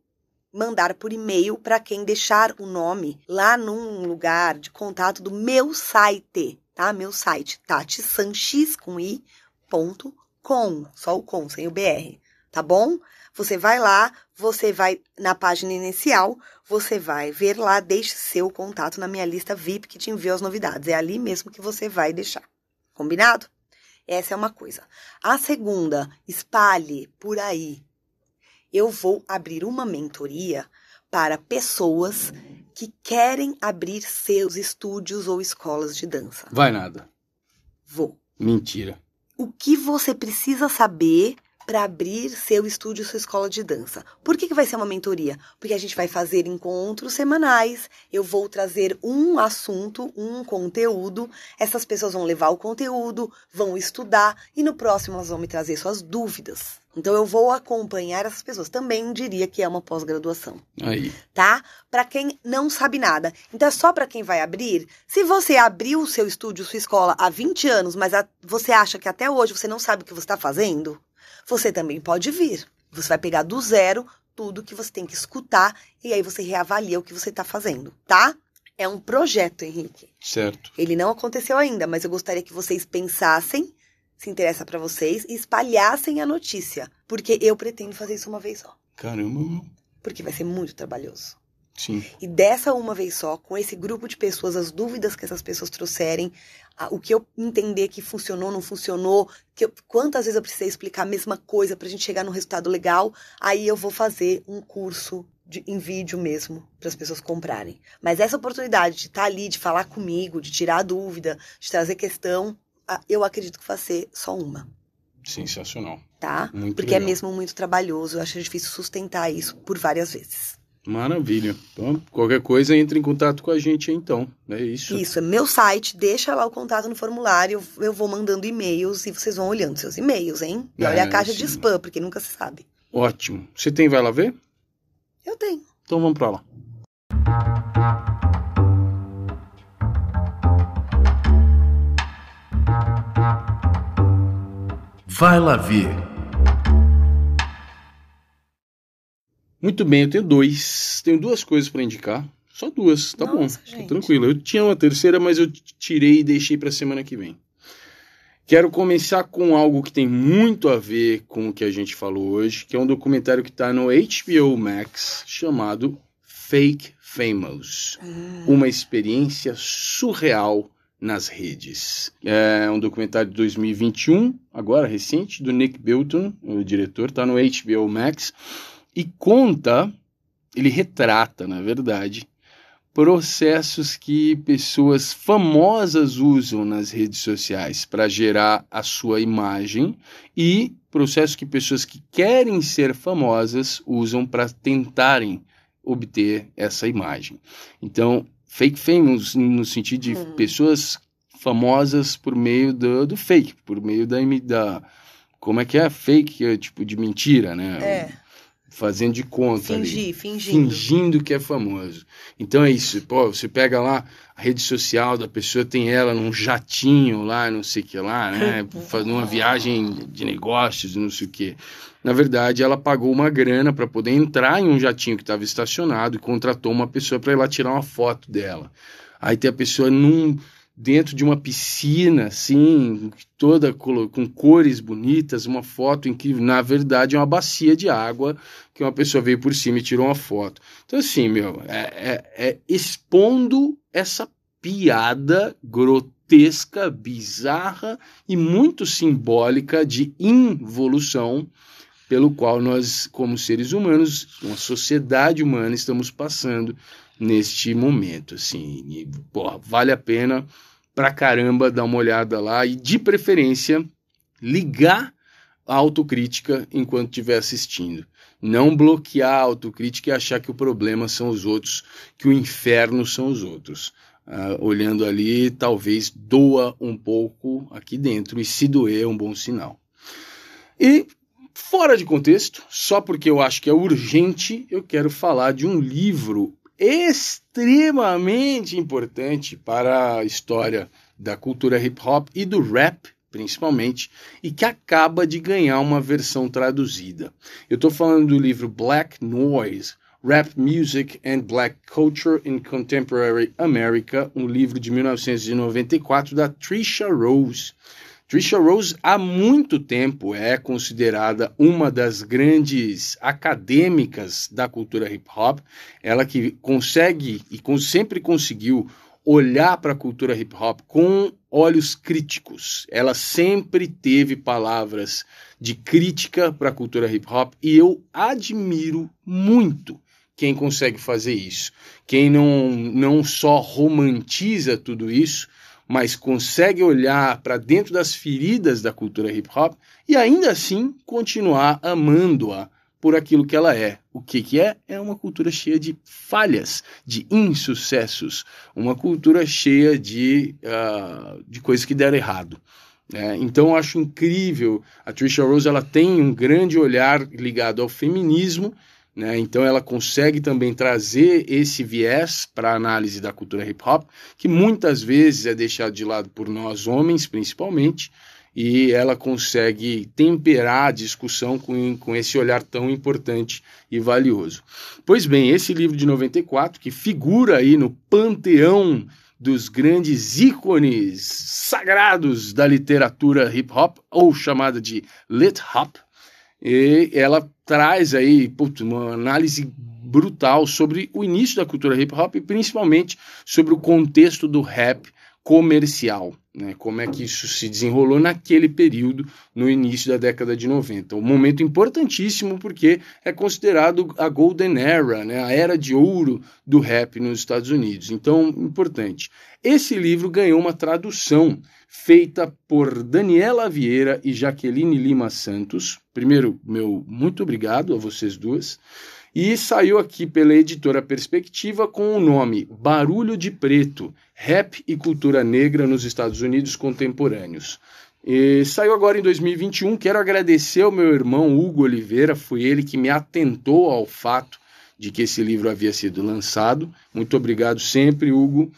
mandar por e-mail para quem deixar o nome lá num lugar de contato do meu site, tá? Meu site, tatisanchis com i, ponto, com, só o com, sem o br, tá bom? Você vai lá, você vai na página inicial, você vai ver lá, deixe seu contato na minha lista VIP que te envia as novidades. É ali mesmo que você vai deixar. Combinado? Essa é uma coisa. A segunda, espalhe por aí. Eu vou abrir uma mentoria para pessoas que querem abrir seus estúdios ou escolas de dança. Vai nada. Vou. Mentira. O que você precisa saber para abrir seu estúdio, sua escola de dança. Por que, que vai ser uma mentoria? Porque a gente vai fazer encontros semanais, eu vou trazer um assunto, um conteúdo, essas pessoas vão levar o conteúdo, vão estudar e no próximo elas vão me trazer suas dúvidas. Então eu vou acompanhar essas pessoas. Também diria que é uma pós-graduação. Aí. Tá? Para quem não sabe nada. Então é só para quem vai abrir. Se você abriu o seu estúdio, sua escola há 20 anos, mas a, você acha que até hoje você não sabe o que você está fazendo, você também pode vir. Você vai pegar do zero tudo que você tem que escutar e aí você reavalia o que você está fazendo, tá? É um projeto, Henrique. Certo. Ele não aconteceu ainda, mas eu gostaria que vocês pensassem, se interessa para vocês, e espalhassem a notícia, porque eu pretendo fazer isso uma vez só, Caramba. porque vai ser muito trabalhoso. Sim. E dessa uma vez só, com esse grupo de pessoas, as dúvidas que essas pessoas trouxerem, a- o que eu entender que funcionou, não funcionou, que eu- quantas vezes eu precisei explicar a mesma coisa pra gente chegar num resultado legal, aí eu vou fazer um curso de- em vídeo mesmo, para as pessoas comprarem. Mas essa oportunidade de estar ali, de falar comigo, de tirar a dúvida, de trazer questão, eu acredito que vai ser só uma, Sensacional. tá? Muito Porque é legal. mesmo muito trabalhoso, eu acho difícil sustentar isso por várias vezes. Maravilha. Então, qualquer coisa, entre em contato com a gente aí, então. É isso. Isso, é meu site, deixa lá o contato no formulário, eu vou mandando e-mails e vocês vão olhando seus e-mails, hein? E olha É, a caixa de sim. spam, porque nunca se sabe. Ótimo. Você tem Vai Lá Ver? Eu tenho. Então vamos pra lá. Vai lá ver. Muito bem, eu tenho dois. Tenho duas coisas pra indicar. Só duas, tá Nossa, bom. Tá tranquilo. Eu tinha uma terceira, mas eu tirei e deixei pra semana que vem. Quero começar com algo que tem muito a ver com o que a gente falou hoje, que é um documentário que tá no HBO Max chamado Fake Famous. Uma experiência surreal nas redes. É um documentário de 2021, agora recente, do Nick Bilton, o diretor, está no HBO Max, e conta, ele retrata, na verdade, processos que pessoas famosas usam nas redes sociais para gerar a sua imagem e processos que pessoas que querem ser famosas usam para tentarem obter essa imagem. Então, fake famous no sentido de Hum. pessoas famosas por meio do, do fake, por meio da, da como é que é fake, é tipo de mentira, né? É. fazendo de conta Fingir, ali, fingindo. fingindo que é famoso. Então é isso, pô, você pega lá a rede social da pessoa, tem ela num jatinho lá, não sei o que lá, né, fazendo uma viagem de negócios, não sei o que. Na verdade, ela pagou uma grana para poder entrar em um jatinho que estava estacionado e contratou uma pessoa para ir lá tirar uma foto dela. Aí tem a pessoa num dentro de uma piscina, assim, toda com cores bonitas, uma foto incrível. Na verdade, é uma bacia de água que uma pessoa veio por cima e tirou uma foto. Então, assim, meu, é, é, é expondo essa piada grotesca, bizarra e muito simbólica de involução pelo qual nós, como seres humanos, uma sociedade humana, estamos passando neste momento, assim, e, porra, vale a pena pra caramba dar uma olhada lá e, de preferência, ligar a autocrítica enquanto estiver assistindo. Não bloquear a autocrítica e achar que o problema são os outros, que o inferno são os outros. Uh, olhando ali, talvez doa um pouco aqui dentro, e se doer é um bom sinal. E fora de contexto, só porque eu acho que é urgente, eu quero falar de um livro extremamente importante para a história da cultura hip hop e do rap, principalmente, e que acaba de ganhar uma versão traduzida. Eu estou falando do livro Black Noise. Rap Music and Black Culture in Contemporary America, um livro de 1994 da Trisha Rose. Trisha Rose há muito tempo é considerada uma das grandes acadêmicas da cultura hip hop. Ela que consegue e sempre conseguiu olhar para a cultura hip hop com olhos críticos. Ela sempre teve palavras de crítica para a cultura hip hop e eu admiro muito quem consegue fazer isso. Quem não, não só romantiza tudo isso, mas consegue olhar para dentro das feridas da cultura hip hop e ainda assim continuar amando-a por aquilo que ela é. O que, que é? É uma cultura cheia de falhas, de insucessos, uma cultura cheia de, uh, de coisas que deram errado. É, então eu acho incrível. A Trisha Rose ela tem um grande olhar ligado ao feminismo né? Então ela consegue também trazer esse viés para a análise da cultura hip hop, que muitas vezes é deixado de lado por nós homens, principalmente, e ela consegue temperar a discussão com, com esse olhar tão importante e valioso. Pois bem, esse livro de 94, que figura aí no panteão dos grandes ícones sagrados da literatura hip hop, ou chamada de lit hop, e ela traz aí putz, uma análise brutal sobre o início da cultura hip hop e principalmente sobre o contexto do rap comercial, né? Como é que isso se desenrolou naquele período, no início da década de 90. Um momento importantíssimo porque é considerado a golden era, né? A era de ouro do rap nos Estados Unidos. Então, importante. Esse livro ganhou uma tradução feita por Daniela Vieira e Jaqueline Lima Santos. Primeiro, meu muito obrigado a vocês duas. E saiu aqui pela editora Perspectiva com o nome Barulho de Preto: Rap e Cultura Negra nos Estados Unidos Contemporâneos. E saiu agora em 2021. Quero agradecer ao meu irmão Hugo Oliveira, foi ele que me atentou ao fato de que esse livro havia sido lançado. Muito obrigado sempre, Hugo.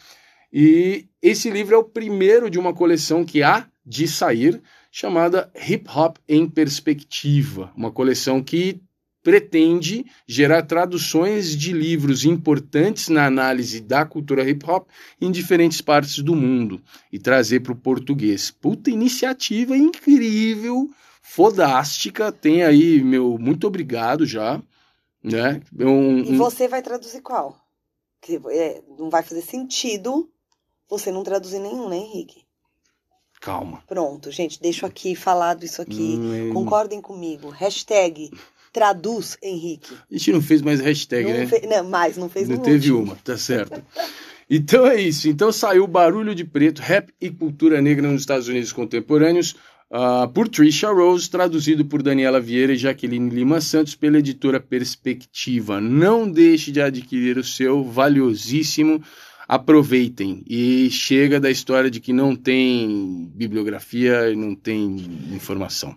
E esse livro é o primeiro de uma coleção que há de sair, chamada Hip Hop em Perspectiva, uma coleção que pretende gerar traduções de livros importantes na análise da cultura hip hop em diferentes partes do mundo e trazer para o português. Puta iniciativa incrível, fodástica. Tem aí meu muito obrigado já. Né? Um, e você vai traduzir qual? Que é, não vai fazer sentido você não traduzir nenhum, né, Henrique? Calma. Pronto, gente, deixo aqui falado isso aqui. Hum, Concordem comigo. Hashtag traduz Henrique. A gente não fez mais hashtag, não né? Fe... Não, mais, não fez Não teve último. uma, tá certo. Então é isso. Então saiu Barulho de Preto, Rap e Cultura Negra nos Estados Unidos Contemporâneos, uh, por Trisha Rose, traduzido por Daniela Vieira e Jaqueline Lima Santos pela editora Perspectiva. Não deixe de adquirir o seu valiosíssimo aproveitem. E chega da história de que não tem bibliografia e não tem informação.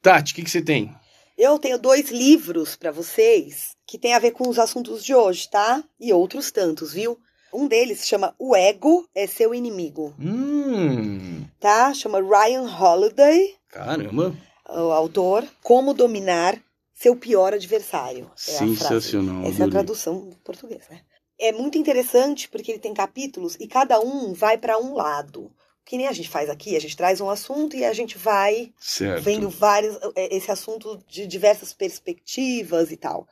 Tati, o que, que você tem? Eu tenho dois livros para vocês que tem a ver com os assuntos de hoje, tá? E outros tantos, viu? Um deles se chama O Ego é Seu Inimigo. Hum, Tá? Chama Ryan Holiday, caramba. o autor. Como Dominar Seu Pior Adversário. É. Sensacional. Essa é a tradução do português, né? É muito interessante porque ele tem capítulos e cada um vai para um lado. Que nem a gente faz aqui, a gente traz um assunto e a gente vai Certo. vendo vários é, esse assunto de diversas perspectivas e tal.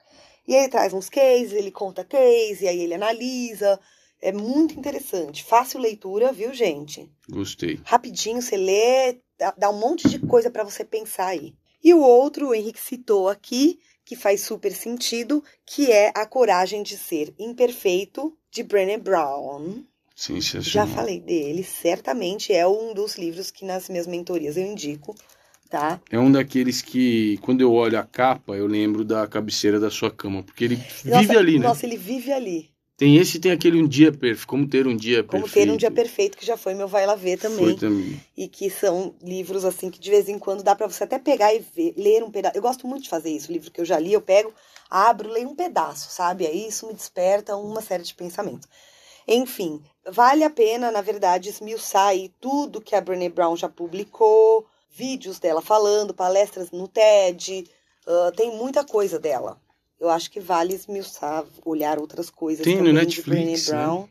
E aí ele traz uns cases, ele conta case, e aí ele analisa. É muito interessante. Fácil leitura, viu, gente? Gostei. Rapidinho você lê, dá- dá um monte de coisa para você pensar aí. E o outro, o Henrique citou aqui, que faz super sentido, que é A Coragem de Ser Imperfeito, de Brené Brown. Já Sensacional. falei dele, certamente é um dos livros que nas minhas mentorias eu indico, tá? É um daqueles que, quando eu olho a capa, eu lembro da cabeceira da sua cama, porque ele vive Nossa, ali, né? Nossa, ele vive ali. Tem esse tem aquele um dia perfeito. Como ter um dia Como perfeito. ter um dia perfeito, que já foi meu Vai Lá Ver também. Foi também. E que são livros, assim, que de vez em quando dá pra você até pegar e ver, ler um pedaço. Eu gosto muito de fazer isso. livro que eu já li, eu pego, abro, leio um pedaço, sabe? Aí isso me desperta uma série de pensamentos. Enfim, vale a pena, na verdade, esmiuçar aí tudo que a Brené Brown já publicou, vídeos dela falando, palestras no TED, ah, tem muita coisa dela. Eu acho que vale esmiuçar, olhar outras coisas Tem no também Netflix, de Brené né? Brown.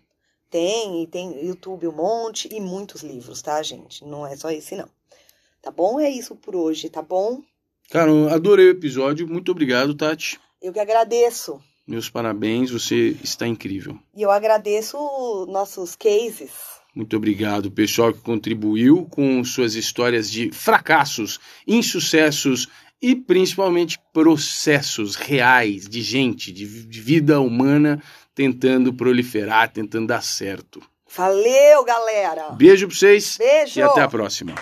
Tem, e tem YouTube um monte e muitos livros, tá, gente? Não é só esse, não. Tá bom? É isso por hoje, tá bom? Cara, adorei o episódio. Muito obrigado, Tati. Eu que agradeço. Meus parabéns, você está incrível. E eu agradeço nossos cases. Muito obrigado, pessoal que contribuiu com suas histórias de fracassos, insucessos e principalmente processos reais de gente, de vi- de vida humana tentando proliferar, tentando dar certo. Valeu, galera! Beijo pra vocês Beijo! e até a próxima.